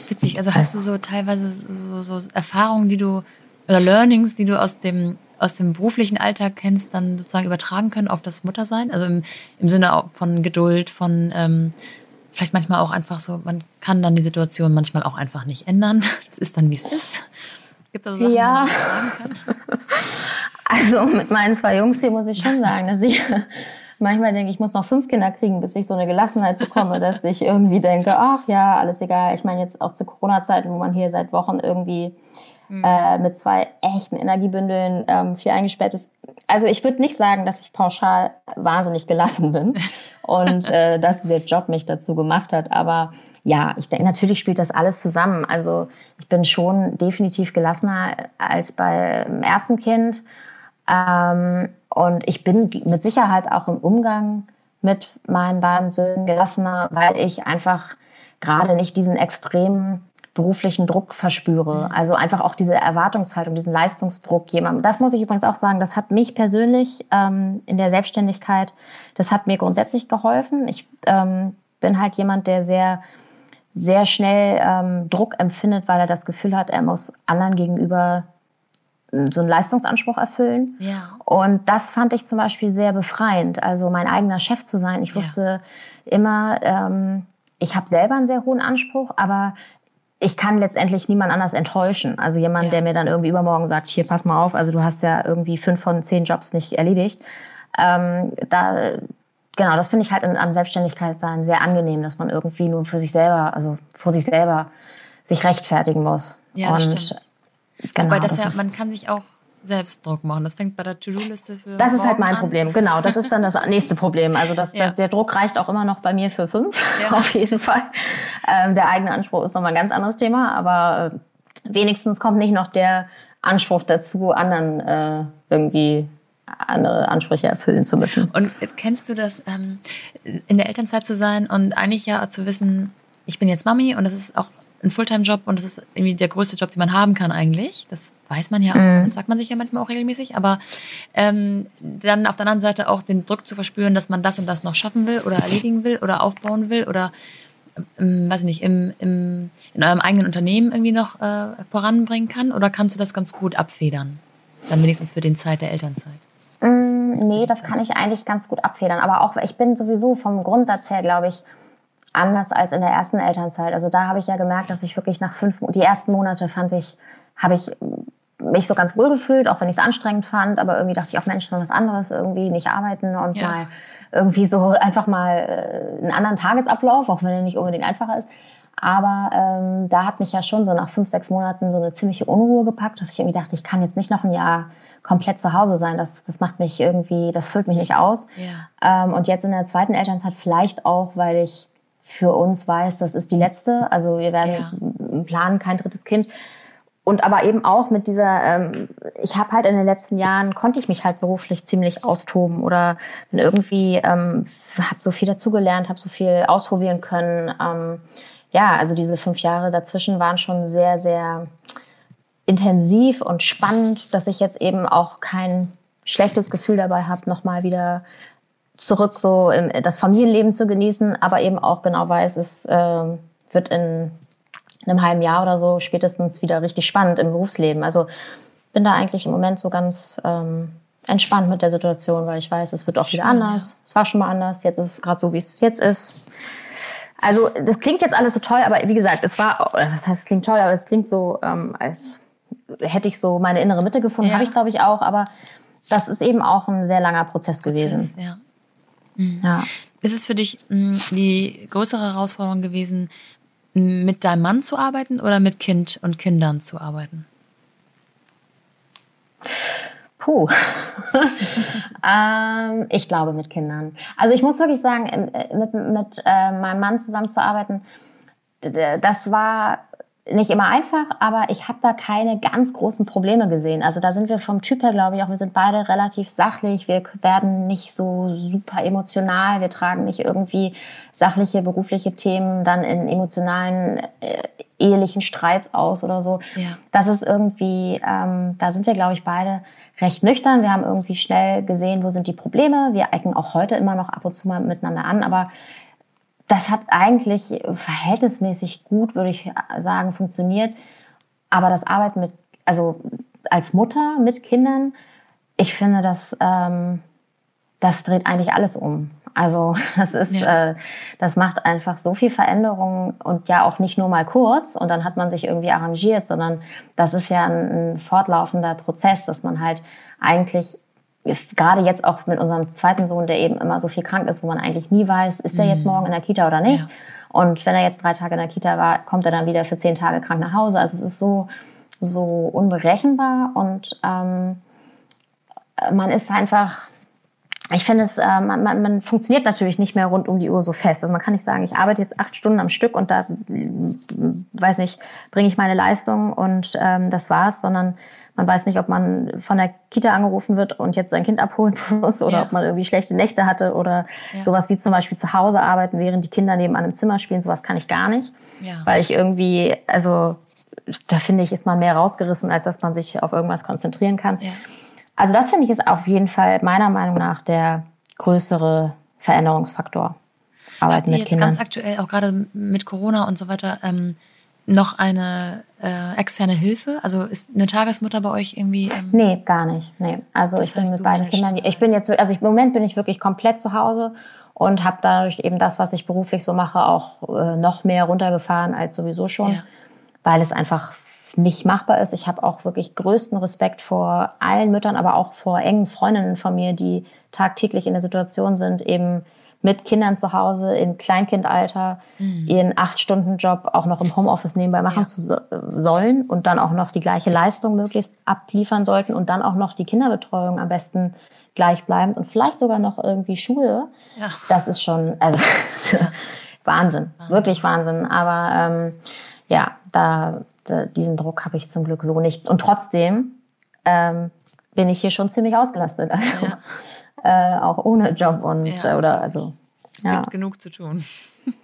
Witzig, also hast du so teilweise so, so Erfahrungen, die du oder Learnings, die du aus dem aus dem beruflichen Alltag kennst, dann sozusagen übertragen können auf das Muttersein? Also im, im Sinne von Geduld, von ähm, vielleicht manchmal auch einfach so, man kann dann die Situation manchmal auch einfach nicht ändern. Das ist dann, wie es ist. Gibt es da Sachen, ja. die man kann? Also mit meinen zwei Jungs hier muss ich schon sagen, dass ich manchmal denke, ich muss noch fünf Kinder kriegen, bis ich so eine Gelassenheit bekomme, dass ich irgendwie denke, ach ja, alles egal. Ich meine jetzt auch zu Corona-Zeiten, wo man hier seit Wochen irgendwie mhm. äh, mit zwei echten Energiebündeln ähm, viel eingesperrt ist. Also ich würde nicht sagen, dass ich pauschal wahnsinnig gelassen bin und äh, dass der Job mich dazu gemacht hat. Aber ja, ich denke, natürlich spielt das alles zusammen. Also ich bin schon definitiv gelassener als beim ersten Kind. Ähm, und ich bin mit Sicherheit auch im Umgang mit meinen beiden Söhnen gelassener, weil ich einfach gerade nicht diesen extremen beruflichen Druck verspüre. Mhm. Also einfach auch diese Erwartungshaltung, diesen Leistungsdruck jemandem. Das muss ich übrigens auch sagen, das hat mich persönlich ähm, in der Selbstständigkeit, das hat mir grundsätzlich geholfen. Ich ähm, bin halt jemand, der sehr, sehr schnell ähm, Druck empfindet, weil er das Gefühl hat, er muss anderen gegenüber hm, so einen Leistungsanspruch erfüllen. Ja. Und das fand ich zum Beispiel sehr befreiend. Also mein eigener Chef zu sein. Ich wusste ja. immer, ähm, ich habe selber einen sehr hohen Anspruch, aber ich kann letztendlich niemand anders enttäuschen. Also jemand, ja. der mir dann irgendwie übermorgen sagt, hier, pass mal auf, also du hast ja irgendwie fünf von zehn Jobs nicht erledigt. Ähm, da, genau, das finde ich halt am Selbstständigkeitssein sehr angenehm, dass man irgendwie nur für sich selber, also vor sich selber sich rechtfertigen muss. Ja, das Und, stimmt. Genau, Wobei das, das ja, man kann sich auch selbst Druck machen. Das fängt bei der To-Do-Liste für. Das ist halt mein an. Problem, genau. Das ist dann das nächste Problem. Also das, ja. der Druck reicht auch immer noch bei mir für fünf, ja. auf jeden Fall. Ähm, der eigene Anspruch ist nochmal ein ganz anderes Thema, aber äh, wenigstens kommt nicht noch der Anspruch dazu, anderen äh, irgendwie andere Ansprüche erfüllen zu müssen. Und kennst du das, ähm, in der Elternzeit zu sein und eigentlich ja zu wissen, ich bin jetzt Mami und das ist auch ein Fulltime-Job und das ist irgendwie der größte Job, den man haben kann eigentlich. Das weiß man ja auch, mhm. das sagt man sich ja manchmal auch regelmäßig, aber ähm, dann auf der anderen Seite auch den Druck zu verspüren, dass man das und das noch schaffen will oder erledigen will oder aufbauen will oder ähm, weiß ich nicht, im, im, in eurem eigenen Unternehmen irgendwie noch äh, voranbringen kann? Oder kannst du das ganz gut abfedern? Dann wenigstens für den Zeit der Elternzeit. Mm, nee, das kann ich eigentlich ganz gut abfedern. Aber auch, ich bin sowieso vom Grundsatz her, glaube ich, anders als in der ersten Elternzeit. Also da habe ich ja gemerkt, dass ich wirklich nach fünf, die ersten Monate fand ich, habe ich mich so ganz wohl gefühlt, auch wenn ich es anstrengend fand, aber irgendwie dachte ich auch, Mensch, was anderes irgendwie, nicht arbeiten und ja. mal irgendwie so einfach mal äh, einen anderen Tagesablauf, auch wenn er nicht unbedingt einfacher ist. Aber ähm, da hat mich ja schon so nach fünf, sechs Monaten so eine ziemliche Unruhe gepackt, dass ich irgendwie dachte, ich kann jetzt nicht noch ein Jahr komplett zu Hause sein. Das, das macht mich irgendwie, das füllt mich nicht aus. Ja. Ähm, und jetzt in der zweiten Elternzeit vielleicht auch, weil ich für uns weiß, das ist die letzte. Also wir werden ja. planen kein drittes Kind. Und aber eben auch mit dieser, ähm, ich habe halt in den letzten Jahren, konnte ich mich halt beruflich ziemlich austoben oder irgendwie, ähm, habe so viel dazugelernt, habe so viel ausprobieren können. Ähm, ja, also diese fünf Jahre dazwischen waren schon sehr, sehr intensiv und spannend, dass ich jetzt eben auch kein schlechtes Gefühl dabei habe, nochmal wieder zurück so im, das Familienleben zu genießen, aber eben auch genau weiß, es äh, wird in einem halben Jahr oder so spätestens wieder richtig spannend im Berufsleben. Also bin da eigentlich im Moment so ganz ähm, entspannt mit der Situation, weil ich weiß, es wird auch wieder anders. Es war schon mal anders, jetzt ist es gerade so, wie es jetzt ist. Also das klingt jetzt alles so toll, aber wie gesagt, es war, was heißt, es klingt toll, aber es klingt so, ähm, als hätte ich so meine innere Mitte gefunden, ja. habe ich glaube ich auch, aber das ist eben auch ein sehr langer Prozess, Prozess gewesen. Ja. Mhm. ja. Ist es für dich hm, die größere Herausforderung gewesen, mit deinem Mann zu arbeiten oder mit Kind und Kindern zu arbeiten? Puh. ähm, ich glaube mit Kindern. Also ich muss wirklich sagen, äh, mit, mit äh, meinem Mann zusammenzuarbeiten, das war nicht immer einfach, aber ich habe da keine ganz großen Probleme gesehen. Also da sind wir vom Typ her, glaube ich, auch wir sind beide relativ sachlich. Wir werden nicht so super emotional. Wir tragen nicht irgendwie sachliche berufliche Themen dann in emotionalen äh, ehelichen Streits aus oder so. Ja. Das ist irgendwie, ähm, da sind wir, glaube ich, beide recht nüchtern. Wir haben irgendwie schnell gesehen, wo sind die Probleme. Wir ecken auch heute immer noch ab und zu mal miteinander an, aber das hat eigentlich verhältnismäßig gut, würde ich sagen, funktioniert. Aber das Arbeiten mit, also als Mutter mit Kindern, ich finde, das, ähm, das dreht eigentlich alles um. Also das ist, ja. äh, das macht einfach so viel Veränderung und ja auch nicht nur mal kurz und dann hat man sich irgendwie arrangiert, sondern das ist ja ein, ein fortlaufender Prozess, dass man halt eigentlich gerade jetzt auch mit unserem zweiten Sohn, der eben immer so viel krank ist, wo man eigentlich nie weiß, ist er jetzt mhm. morgen in der Kita oder nicht. Ja. Und wenn er jetzt drei Tage in der Kita war, kommt er dann wieder für zehn Tage krank nach Hause. Also es ist so, so unberechenbar und ähm, man ist einfach, ich finde es, äh, man, man, man funktioniert natürlich nicht mehr rund um die Uhr so fest. Also man kann nicht sagen, ich arbeite jetzt acht Stunden am Stück und da, weiß nicht, bringe ich meine Leistung und ähm, das war's, sondern man weiß nicht, ob man von der Kita angerufen wird und jetzt sein Kind abholen muss oder ja. ob man irgendwie schlechte Nächte hatte oder ja. sowas wie zum Beispiel zu Hause arbeiten, während die Kinder neben einem Zimmer spielen. Sowas kann ich gar nicht, ja. weil ich irgendwie, also da finde ich, ist man mehr rausgerissen, als dass man sich auf irgendwas konzentrieren kann. Also das finde ich ist auf jeden Fall meiner Meinung nach der größere Veränderungsfaktor. Arbeiten ihr jetzt ganz aktuell auch gerade mit Corona und so weiter ähm, noch eine äh, externe Hilfe? Also ist eine Tagesmutter bei euch irgendwie? Ähm nee, gar nicht. Nee. Also ich bin mit beiden Kindern. Ich bin jetzt, also ich, im Moment bin ich wirklich komplett zu Hause und habe dadurch eben das, was ich beruflich so mache, auch äh, noch mehr runtergefahren als sowieso schon, ja. weil es einfach nicht machbar ist. Ich habe auch wirklich größten Respekt vor allen Müttern, aber auch vor engen Freundinnen von mir, die tagtäglich in der Situation sind, eben mit Kindern zu Hause in Kleinkindalter mhm. ihren Acht-Stunden-Job auch noch im Homeoffice nebenbei machen ja. zu so, sollen und dann auch noch die gleiche Leistung möglichst abliefern sollten und dann auch noch die Kinderbetreuung am besten gleichbleibend und vielleicht sogar noch irgendwie Schule. Ja. Das ist schon, also Wahnsinn, wirklich Wahnsinn. Aber ähm, ja, da, da diesen Druck habe ich zum Glück so nicht. Und trotzdem ähm, bin ich hier schon ziemlich ausgelastet. Also ja. Äh, auch ohne Job und ja, oder also. Ja. genug zu tun.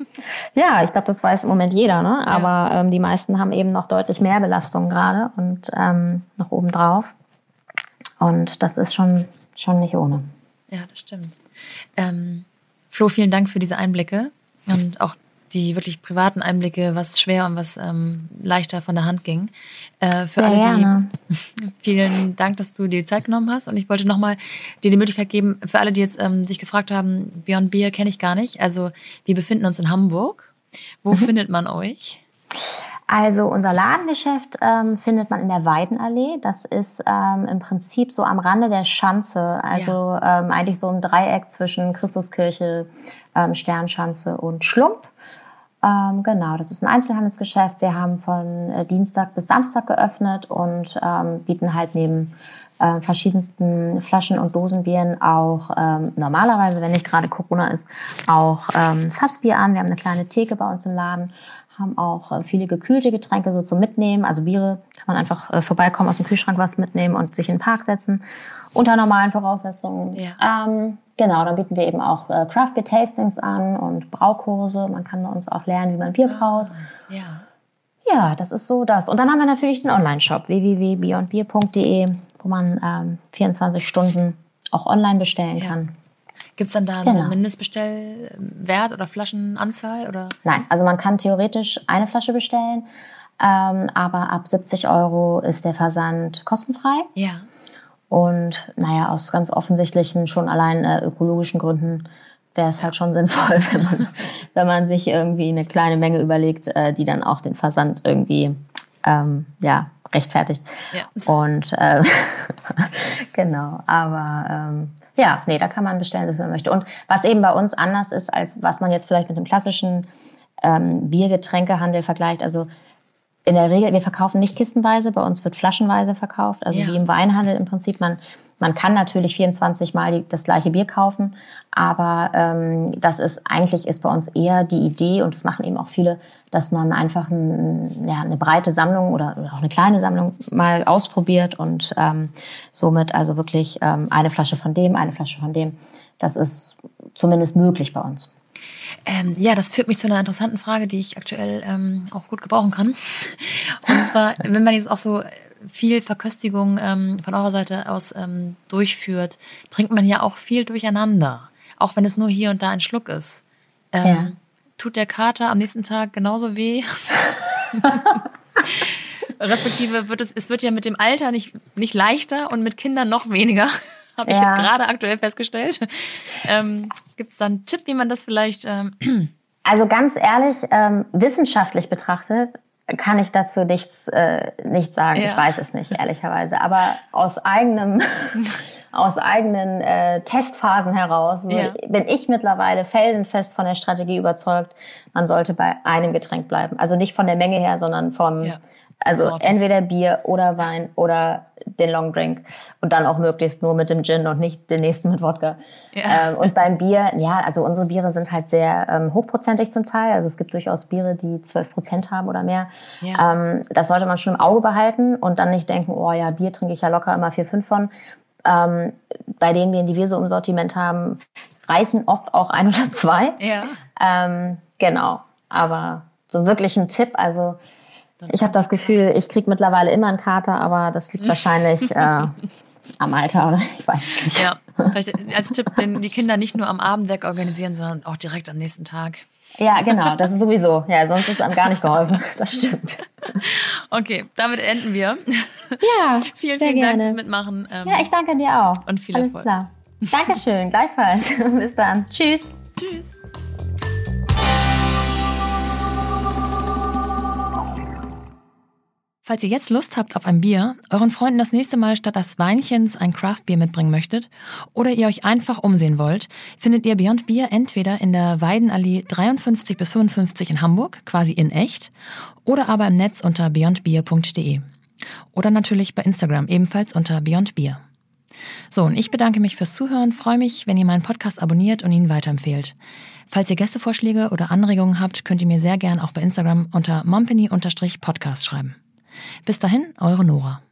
Ja, ich glaube, das weiß im Moment jeder, ne? Aber ähm, die meisten haben eben noch deutlich mehr Belastung gerade und ähm, noch obendrauf. Und das ist schon, schon nicht ohne. Ja, das stimmt. Ähm, Flo, vielen Dank für diese Einblicke und auch die wirklich privaten Einblicke, was schwer und was ähm, leichter von der Hand ging. Äh, für Sehr alle, gerne. die, vielen Dank, dass du dir die Zeit genommen hast. Und ich wollte nochmal dir die Möglichkeit geben, für alle, die jetzt ähm, sich gefragt haben, Beyond Beer kenne ich gar nicht. Also wir befinden uns in Hamburg. Wo findet man euch? Also unser Ladengeschäft ähm, findet man in der Weidenallee. Das ist ähm, im Prinzip so am Rande der Schanze, also ja. ähm, eigentlich so ein Dreieck zwischen Christuskirche, ähm, Sternschanze und Schlumpf. Ähm, genau, das ist ein Einzelhandelsgeschäft. Wir haben von äh, Dienstag bis Samstag geöffnet und ähm, bieten halt neben äh, verschiedensten Flaschen und Dosenbieren auch ähm, normalerweise, wenn nicht gerade Corona ist, auch ähm, Fassbier an. Wir haben eine kleine Theke bei uns im Laden, haben auch äh, viele gekühlte Getränke so zum Mitnehmen. Also Biere kann man einfach äh, vorbeikommen, aus dem Kühlschrank was mitnehmen und sich in den Park setzen. Unter normalen Voraussetzungen. Ja. Ähm, genau, dann bieten wir eben auch äh, Craft Beer Tastings an und Braukurse. Man kann bei uns auch lernen, wie man Bier braut. Ah, ja. Ja, das ist so das. Und dann haben wir natürlich den Online-Shop www.beyondbeer.de, wo man ähm, 24 Stunden auch online bestellen ja. kann. Gibt es dann da genau. einen Mindestbestellwert oder Flaschenanzahl? Oder? Nein, also man kann theoretisch eine Flasche bestellen, ähm, aber ab 70 Euro ist der Versand kostenfrei. Ja. Und naja, aus ganz offensichtlichen, schon allein äh, ökologischen Gründen wäre es halt schon sinnvoll, wenn man, wenn man sich irgendwie eine kleine Menge überlegt, äh, die dann auch den Versand irgendwie ähm, ja, rechtfertigt. Ja. Und äh, genau, aber ähm, ja, nee, da kann man bestellen, so viel man möchte. Und was eben bei uns anders ist, als was man jetzt vielleicht mit dem klassischen ähm, Biergetränkehandel vergleicht, also in der Regel, wir verkaufen nicht kistenweise, bei uns wird flaschenweise verkauft, also ja. wie im Weinhandel im Prinzip. Man, man kann natürlich 24 Mal das gleiche Bier kaufen, aber ähm, das ist eigentlich ist bei uns eher die Idee und das machen eben auch viele, dass man einfach ein, ja, eine breite Sammlung oder, auch eine kleine Sammlung mal ausprobiert und ähm, somit also wirklich ähm, eine Flasche von dem, eine Flasche von dem. Das ist zumindest möglich bei uns. Ähm, ja, das führt mich zu einer interessanten Frage, die ich aktuell ähm, auch gut gebrauchen kann. Und zwar, wenn man jetzt auch so viel Verköstigung ähm, von eurer Seite aus ähm, durchführt, trinkt man ja auch viel durcheinander. Auch wenn es nur hier und da ein Schluck ist. Ähm, ja. Tut der Kater am nächsten Tag genauso weh? Respektive wird es, es wird ja mit dem Alter nicht, nicht leichter und mit Kindern noch weniger habe ich ja. jetzt gerade aktuell festgestellt. Ähm, Gibt es da einen Tipp, wie man das vielleicht... Ähm also ganz ehrlich, ähm, wissenschaftlich betrachtet kann ich dazu nichts, äh, nichts sagen. Ja. Ich weiß es nicht, ehrlicherweise. Aber aus eigenem, aus eigenen äh, Testphasen heraus ja. bin ich mittlerweile felsenfest von der Strategie überzeugt, man sollte bei einem Getränk bleiben. Also nicht von der Menge her, sondern vom, ja. Also Sorte. entweder Bier oder Wein oder den Long Drink und dann auch möglichst nur mit dem Gin und nicht den nächsten mit Wodka. Ja. Ähm, und beim Bier, ja, also unsere Biere sind halt sehr ähm, hochprozentig zum Teil. Also es gibt durchaus Biere, die 12 Prozent haben oder mehr. Ja. Ähm, das sollte man schon im Auge behalten und dann nicht denken, oh ja, Bier trinke ich ja locker immer vier, fünf von. Ähm, bei den Bieren, die wir so im Sortiment haben, reichen oft auch ein oder zwei. Ja. Ähm, genau. Aber so wirklich ein Tipp, also ich habe das Gefühl, ich kriege mittlerweile immer einen Kater, aber das liegt wahrscheinlich äh, am Alter oder ich weiß nicht. Ja, vielleicht als Tipp, die Kinder nicht nur am Abend weg organisieren, sondern auch direkt am nächsten Tag. Ja, genau, das ist sowieso. Ja, sonst ist einem gar nicht geholfen. Das stimmt. Okay, damit enden wir. Ja, vielen, sehr vielen gerne. Dank fürs Mitmachen. Ähm, ja, ich danke dir auch. Und viel Alles Erfolg. Klar. Dankeschön, gleichfalls. Bis dann. Tschüss. Tschüss. Falls ihr jetzt Lust habt auf ein Bier, euren Freunden das nächste Mal statt des Weinchens ein Craftbier mitbringen möchtet oder ihr euch einfach umsehen wollt, findet ihr Beyond Bier entweder in der Weidenallee 53 bis 55 in Hamburg, quasi in echt, oder aber im Netz unter beyondbier.de. Oder natürlich bei Instagram ebenfalls unter Beyond Beer. So, und ich bedanke mich fürs Zuhören, freue mich, wenn ihr meinen Podcast abonniert und ihn weiterempfehlt. Falls ihr Gästevorschläge oder Anregungen habt, könnt ihr mir sehr gern auch bei Instagram unter mompany-podcast schreiben. Bis dahin, eure Nora.